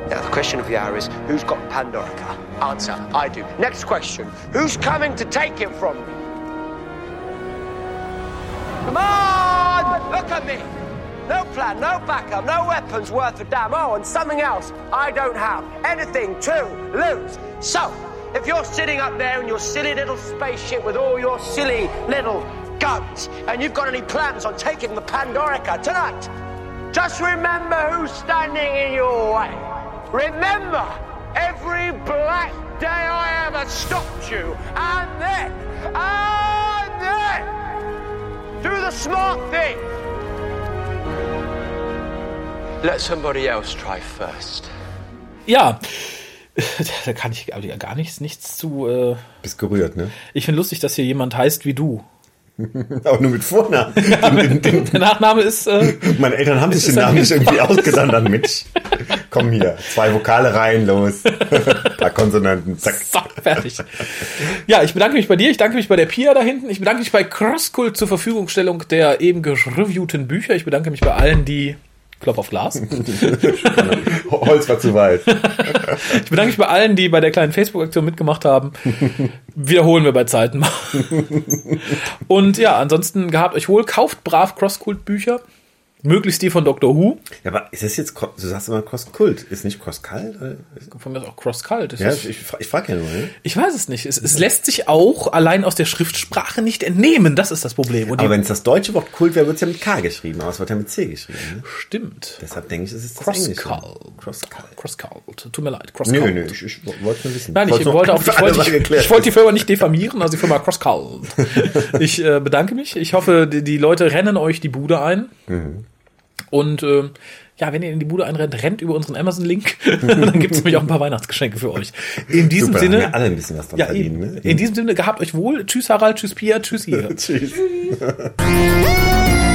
Now, the question of the hour is who's got Pandorica? Answer I do. Next question who's coming to take it from me? Come on! Look at me! No plan, no backup, no weapons worth a damn. Oh, and something else I don't have. Anything to lose. So, if you're sitting up there in your silly little spaceship with all your silly little guns, and you've got any plans on taking the Pandorica tonight, just remember who's standing in your way. Remember every black day I ever stopped you, and then, and then, do the smart thing. Let somebody else try first. Ja, da kann ich ja gar nichts, nichts zu. Äh Bist gerührt, ne? ich finde lustig, dass hier jemand heißt wie du. Auch nur mit Vornamen. Den, den, Der Nachname ist. Äh, meine Eltern haben sich den Namen nicht irgendwie ausgedacht mich. Komm hier, zwei Vokale rein, los. paar Konsonanten, zack. so, fertig. Ja, ich bedanke mich bei dir, ich danke mich bei der Pia da hinten, ich bedanke mich bei CrossCult zur Verfügungstellung der eben gereviewten Bücher, ich bedanke mich bei allen, die. Klopf auf Glas. Holz war zu weit. Ich bedanke mich bei allen, die bei der kleinen Facebook-Aktion mitgemacht haben. Wiederholen wir bei Zeiten mal. Und ja, ansonsten gehabt euch wohl, kauft brav Crosskult-Bücher. Möglichst die von Dr. Who. Ja, aber ist das jetzt, du sagst immer Cross-Kult, ist nicht Cross-Kalt? Von mir ist auch Cross-Cult. Das Ja, ich, ich, fra- ich frage ja nur, ne? Ich weiß es nicht. Es, es lässt sich auch allein aus der Schriftsprache nicht entnehmen. Das ist das Problem. Und Aber wenn es das deutsche Wort Kult wäre, wird es ja mit K geschrieben, aber es wird ja mit C geschrieben. Ne? stimmt. Deshalb denke ich, es ist das. Cross-Cult. Cross Cult. Tut mir leid. Cross Nö, nö, ich, ich wollte nur wissen. Nein, ich nur wollte auch, ich wollte, ich, ich wollte die Firma nicht diffamieren, also die Firma Cross Cult. Ich äh, bedanke mich. Ich hoffe, die, die Leute rennen euch die Bude ein. Mhm. Und äh, ja, wenn ihr in die Bude einrennt, rennt über unseren Amazon-Link. Dann gibt es nämlich auch ein paar Weihnachtsgeschenke für euch. In diesem Super, haben Sinne. ja alle ein bisschen was dran Ja, verdienen. Ne? In diesem Sinne, gehabt euch wohl. Tschüss Harald, tschüss Pia, tschüss ihr. Tschüss.